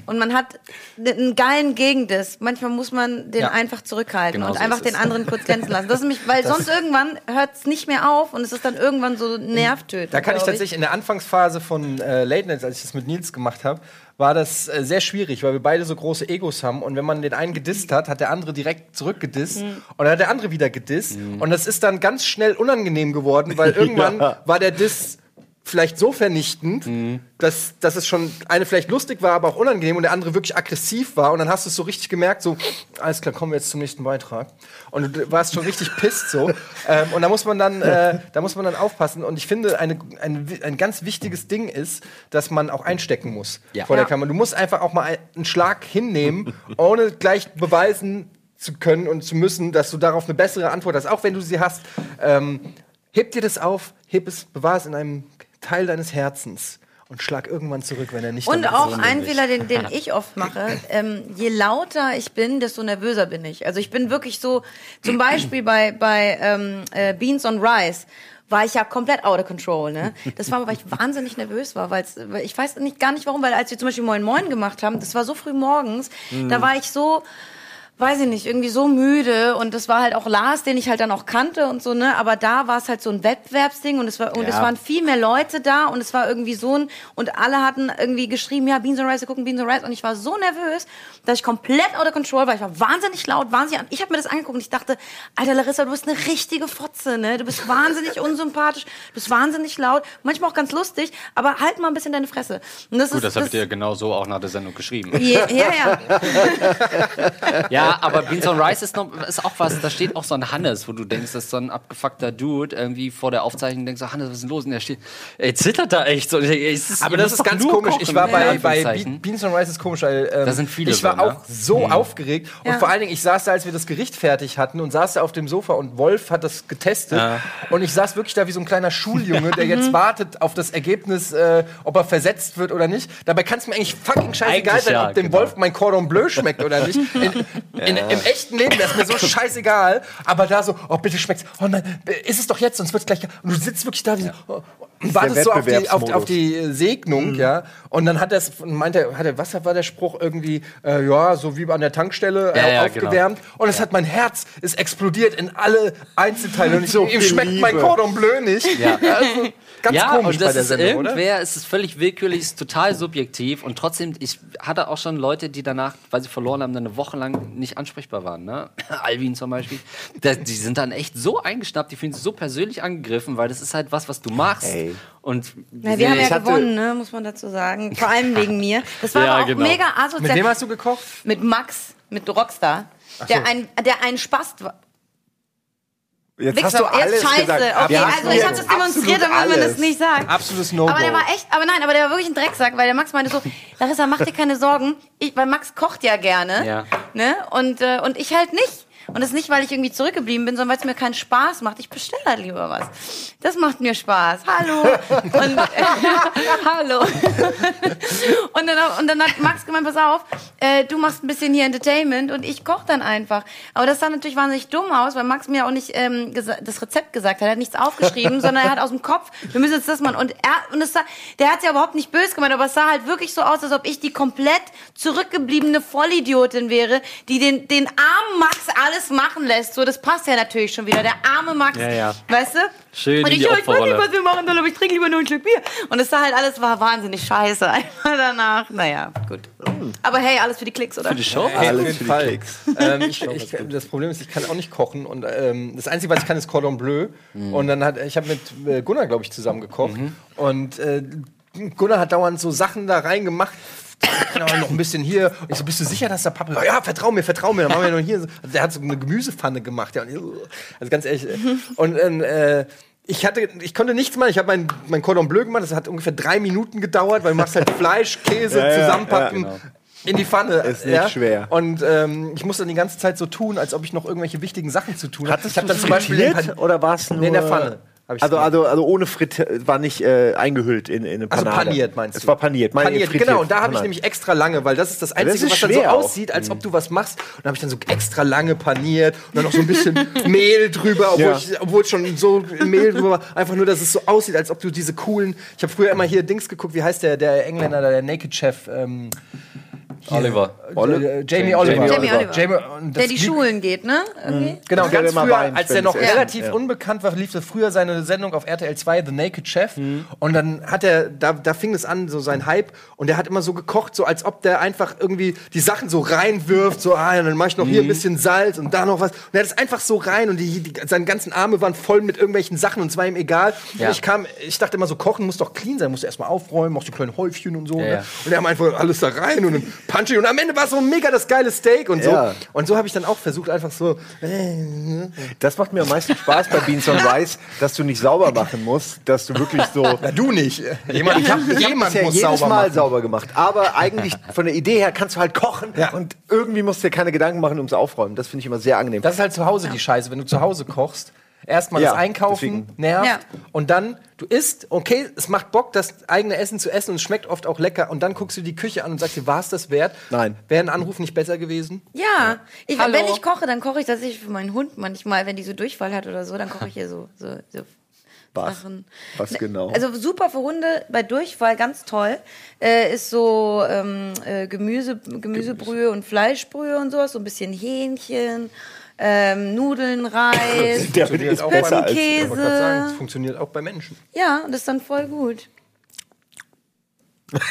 und man hat einen geilen Gegendiss, manchmal muss man den Ja. einfach zurückhalten Genau und so einfach den es. anderen kurz glänzen lassen. Das ist nämlich, weil sonst irgendwann hört es nicht mehr auf und es ist dann irgendwann so nervtötend. Da kann ich tatsächlich in der Anfangsphase von äh, Late Nights, als ich das mit Nils gemacht habe, war das äh, sehr schwierig, weil wir beide so große Egos haben. Und wenn man den einen gedisst hat, hat der andere direkt zurückgedisst und dann hat der andere wieder gedisst. Und das ist dann ganz schnell unangenehm geworden, weil irgendwann Ja. war der Diss vielleicht so vernichtend, dass, dass es schon eine vielleicht lustig war, aber auch unangenehm und der andere wirklich aggressiv war und dann hast du es so richtig gemerkt, so, alles klar, kommen wir jetzt zum nächsten Beitrag und du warst schon richtig pisst so ähm, und da muss man dann, äh, da muss man dann aufpassen und ich finde, eine, ein, ein ganz wichtiges Ding ist, dass man auch einstecken muss Ja. vor der Ja. Kamera. Du musst einfach auch mal ein- einen Schlag hinnehmen, ohne gleich beweisen zu können und zu müssen, dass du darauf eine bessere Antwort hast, auch wenn du sie hast. Ähm, heb dir das auf, heb es, bewahr es in einem Teil deines Herzens und schlag irgendwann zurück, wenn er nicht Und auch ein. Fehler, den, den ich oft mache, ähm, je lauter ich bin, desto nervöser bin ich. Also ich bin wirklich so, zum Beispiel bei, bei ähm, äh, Beans on Rice war ich ja komplett out of control. Ne? Das war, weil ich wahnsinnig nervös war, weil ich weiß nicht, gar nicht warum, weil als wir zum Beispiel Moin Moin gemacht haben, das war so früh morgens, da war ich so weiß ich nicht, irgendwie so müde und das war halt auch Lars, den ich halt dann auch kannte und so, ne, aber da war es halt so ein Wettbewerbsding und es war und es Ja. waren viel mehr Leute da und es war irgendwie so ein und alle hatten irgendwie geschrieben, ja, Beans and Rice, wir gucken Beans and Rice und ich war so nervös, dass ich komplett out of control war. Ich war wahnsinnig laut, wahnsinnig an. Ich habe mir das angeguckt und ich dachte, Alter Larissa, du bist eine richtige Fotze, ne? Du bist wahnsinnig unsympathisch, du bist wahnsinnig laut, manchmal auch ganz lustig, aber halt mal ein bisschen deine Fresse. Und das Gut, ist das habt ihr genau so auch nach der Sendung geschrieben. Ja, ja, ja. Ja, aber Beans on Rice ist, noch, ist auch was, da steht auch so ein Hannes, wo du denkst, das ist so ein abgefuckter Dude, irgendwie vor der Aufzeichnung denkst du, Hannes, was ist denn los? Und der steht, ey, zittert da echt. So, ist, Aber das ist ganz komisch. kochen, Ich war in bei, bei. Be Beans and Rice ist komisch, weil ähm, Da sind viele ich war drin, ne? auch so aufgeregt. Und Ja. vor allen Dingen, ich saß da, als wir das Gericht fertig hatten und saß da auf dem Sofa und Wolf hat das getestet. Und ich saß wirklich da wie so ein kleiner Schuljunge, der jetzt wartet auf das Ergebnis, äh, ob er versetzt wird oder nicht. Dabei kann es mir eigentlich fucking scheißegal sein, ja, ob dem genau. Wolf mein Cordon Bleu schmeckt oder nicht. In, Im echten Leben wäre es mir so scheißegal. Aber da so, oh bitte schmeckt's. Oh nein, ist es doch jetzt, sonst wird's gleich. Und du sitzt wirklich da wie so, oh, und wartest so auf die, auf, auf die äh, Segnung, ja. Und dann hat er meinte, hat er, was war der Spruch irgendwie, äh, ja, so wie an der Tankstelle äh, Ja, ja, aufgewärmt. Und es hat mein Herz ist explodiert in alle Einzelteile. Und ich, So ihm schmeckt mein Liebe. Cordon Bleu nicht. Ja. Also, ganz ja, komisch und das bei der ist Sendung, oder? irgendwer, es ist völlig willkürlich, ist total subjektiv und trotzdem, ich hatte auch schon Leute, die danach, weil sie verloren haben, dann eine Woche lang nicht ansprechbar waren, ne? Alvin zum Beispiel. Da, die sind dann echt so eingeschnappt, die fühlen sich so persönlich angegriffen, weil das ist halt was, was du machst. Ey. Und Na, wir haben ja gewonnen, ne, muss man dazu sagen. Vor allem wegen mir. Das war Ja, aber auch genau. mega asozial. Mit wem hast du gekocht? Mit Max, mit Rockstar. Der ein, der ein Spast war. Jetzt Wichser, hast du alles ist scheiße. gesagt. Okay, Ja, also ich habe das demonstriert, damit man das nicht sagt. Absolutes No-Go. Aber der war echt, aber nein, aber der war wirklich ein Drecksack, weil der Max meinte so, Larissa, mach dir keine Sorgen, ich, weil Max kocht ja gerne, Ja. ne, und, äh, und ich halt nicht. Und das nicht, weil ich irgendwie zurückgeblieben bin, sondern weil es mir keinen Spaß macht. Ich bestelle halt lieber was. Das macht mir Spaß. Hallo. Und, äh, hallo. und, dann, und dann hat Max gemeint, pass auf, äh, du machst ein bisschen hier Entertainment und ich koche dann einfach. Aber das sah natürlich wahnsinnig dumm aus, weil Max mir auch nicht ähm, das Rezept gesagt hat. Er hat nichts aufgeschrieben, sondern er hat aus dem Kopf, wir müssen jetzt das machen. Und er, und es sah, der hat ja überhaupt nicht böse gemeint, aber es sah halt wirklich so aus, als ob ich die komplett zurückgebliebene Vollidiotin wäre, die den, den armen Max alles machen lässt. So, das passt ja natürlich schon wieder. Der arme Max, Ja, ja. weißt du? Schön und in ich, die ja, ich weiß nicht, was wir machen sollen, aber ich trinke lieber nur ein Stück Bier. Und es sah halt alles war wahnsinnig scheiße einfach danach. Naja, gut. Aber hey, alles für die Klicks, oder? für die Show? Hey, Alles für die Fall. Klicks. ähm, ich, ich, das Problem ist, ich kann auch nicht kochen. Und ähm, das Einzige, was ich kann, ist Cordon Bleu. Und dann hat ich habe mit äh, Gunnar, glaube ich, zusammen gekocht. Und äh, Gunnar hat dauernd so Sachen da reingemacht. Ja, noch ein bisschen hier. Und ich so, bist du sicher, dass der Papa. Ja, vertrau mir, vertrau mir. Dann machen wir noch hier. so- Also der hat so eine Gemüsepfanne gemacht. Ja, und, also ganz ehrlich. äh, Und ähm, äh, ich hatte, ich konnte nichts machen. Ich habe mein, mein Cordon Bleu gemacht. Das hat ungefähr drei Minuten gedauert, weil du machst halt Fleisch, Käse, Ja, ja, zusammenpacken. ja, genau. In die Pfanne. Ist nicht schwer. Und ähm, ich musste dann die ganze Zeit so tun, als ob ich noch irgendwelche wichtigen Sachen zu tun. Hattest Ich habe dann zum Beispiel oder war es nur Nee, in der Pfanne. Also, also, also ohne Fritt war nicht äh, eingehüllt in, in eine Also Panade. paniert meinst du? Es war paniert. Meine paniert, frittiert. genau. Und da habe ich nämlich extra lange, weil das ist das das Einzige, ist was dann so auch. aussieht, als ob du was machst. Und da habe ich dann so extra lange paniert und dann noch so ein bisschen Mehl drüber, obwohl, Ja. ich, obwohl schon so Mehl drüber war. Einfach nur, dass es so aussieht, als ob du diese coolen. Ich habe früher immer hier Dings geguckt. Wie heißt der, der Engländer, der Naked Chef? Ähm, Oliver. äh, Jamie Oliver. Jamie Oliver. Jamie, und das Der die Schulen geht, ne? Irgendwie. Genau, Der ganz früher, als der noch ist. relativ Ja. unbekannt war, lief er früher seine Sendung auf RTL 2, The Naked Chef. Mhm. Und dann hat er, da, da fing es an, so sein Hype. Und der hat immer so gekocht, so als ob der einfach irgendwie die Sachen so reinwirft. So, ah, ja, dann mach ich noch hier ein Mhm. bisschen Salz und da noch was. Und er hat es einfach so rein und die, die, seine ganzen Arme waren voll mit irgendwelchen Sachen und es war ihm egal. Ja. Und ich kam, ich dachte immer so, kochen muss doch clean sein, musst du erstmal aufräumen, machst du kleine Häufchen und so. Ja, ne? ja. Und er hat einfach alles da rein und dann punch ich. Und am Ende war es so mega das geile Steak und so. Ja. Und so habe ich dann auch versucht, einfach so. Das macht mir am meisten Spaß bei Beans on Rice, dass du nicht sauber machen musst, dass du wirklich so. Ja, du nicht. Jemand, ich hab, Ich jemand bisher muss jedes sauber Mal machen. sauber gemacht. Aber eigentlich von der Idee her kannst du halt kochen Ja. und irgendwie musst du dir keine Gedanken machen ums Aufräumen. Das finde ich immer sehr angenehm. Das ist halt zu Hause die Scheiße. Wenn du zu Hause kochst, erstmal Ja, das Einkaufen deswegen. nervt Ja. und dann du isst, okay, es macht Bock, das eigene Essen zu essen und es schmeckt oft auch lecker und dann guckst du die Küche an und sagst dir, war es das wert? Nein. Wäre ein Anruf nicht besser gewesen? Ja, ich, Hallo. wenn ich koche, dann koche ich tatsächlich für meinen Hund manchmal, wenn die so Durchfall hat oder so, dann koche ich ihr so, so, so, Was? Sachen. Was genau? Also super für Hunde bei Durchfall, ganz toll. Äh, ist so ähm, äh, Gemüse, Gemüsebrühe und Fleischbrühe und sowas, so ein bisschen Hähnchen, ähm, Nudeln, Reis. Wird ist auch. Käse. Sagen, das funktioniert auch bei Menschen. Ja, und das ist dann voll gut.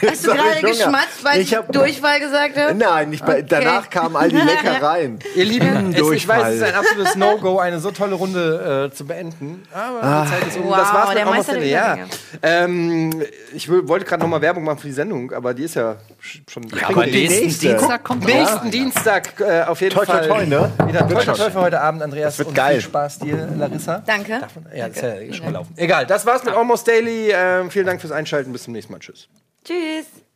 Hast du gerade ich geschmatzt, weil ich, Ich hab- Durchfall gesagt habe? Nein, bei, Okay. danach kamen all die Leckereien. Ihr Lieben, es, ich weiß, es ist ein Durchfall. absolutes No-Go, eine so tolle Runde äh, zu beenden. Aber Ah. die Zeit ist um. Wow, das war's mit der Almost der Ja. Ähm, ich wollte gerade noch mal Werbung machen für die Sendung, aber die ist ja sch- schon. Ja, aber nächsten nächste. Dienstag kommt Nächsten. Dienstag äh, auf jeden Toi, toi, Fall. toi, ne? Wieder toi, toi, schon. toi für heute Abend, Andreas. Das wird und geil. Viel Spaß dir, Larissa. Danke. Davon, ja, das ist ja schon gelaufen. Egal, das war's mit Almost Daily. Ähm, vielen Dank fürs Einschalten. Bis zum nächsten Mal. Tschüss. Tschüss.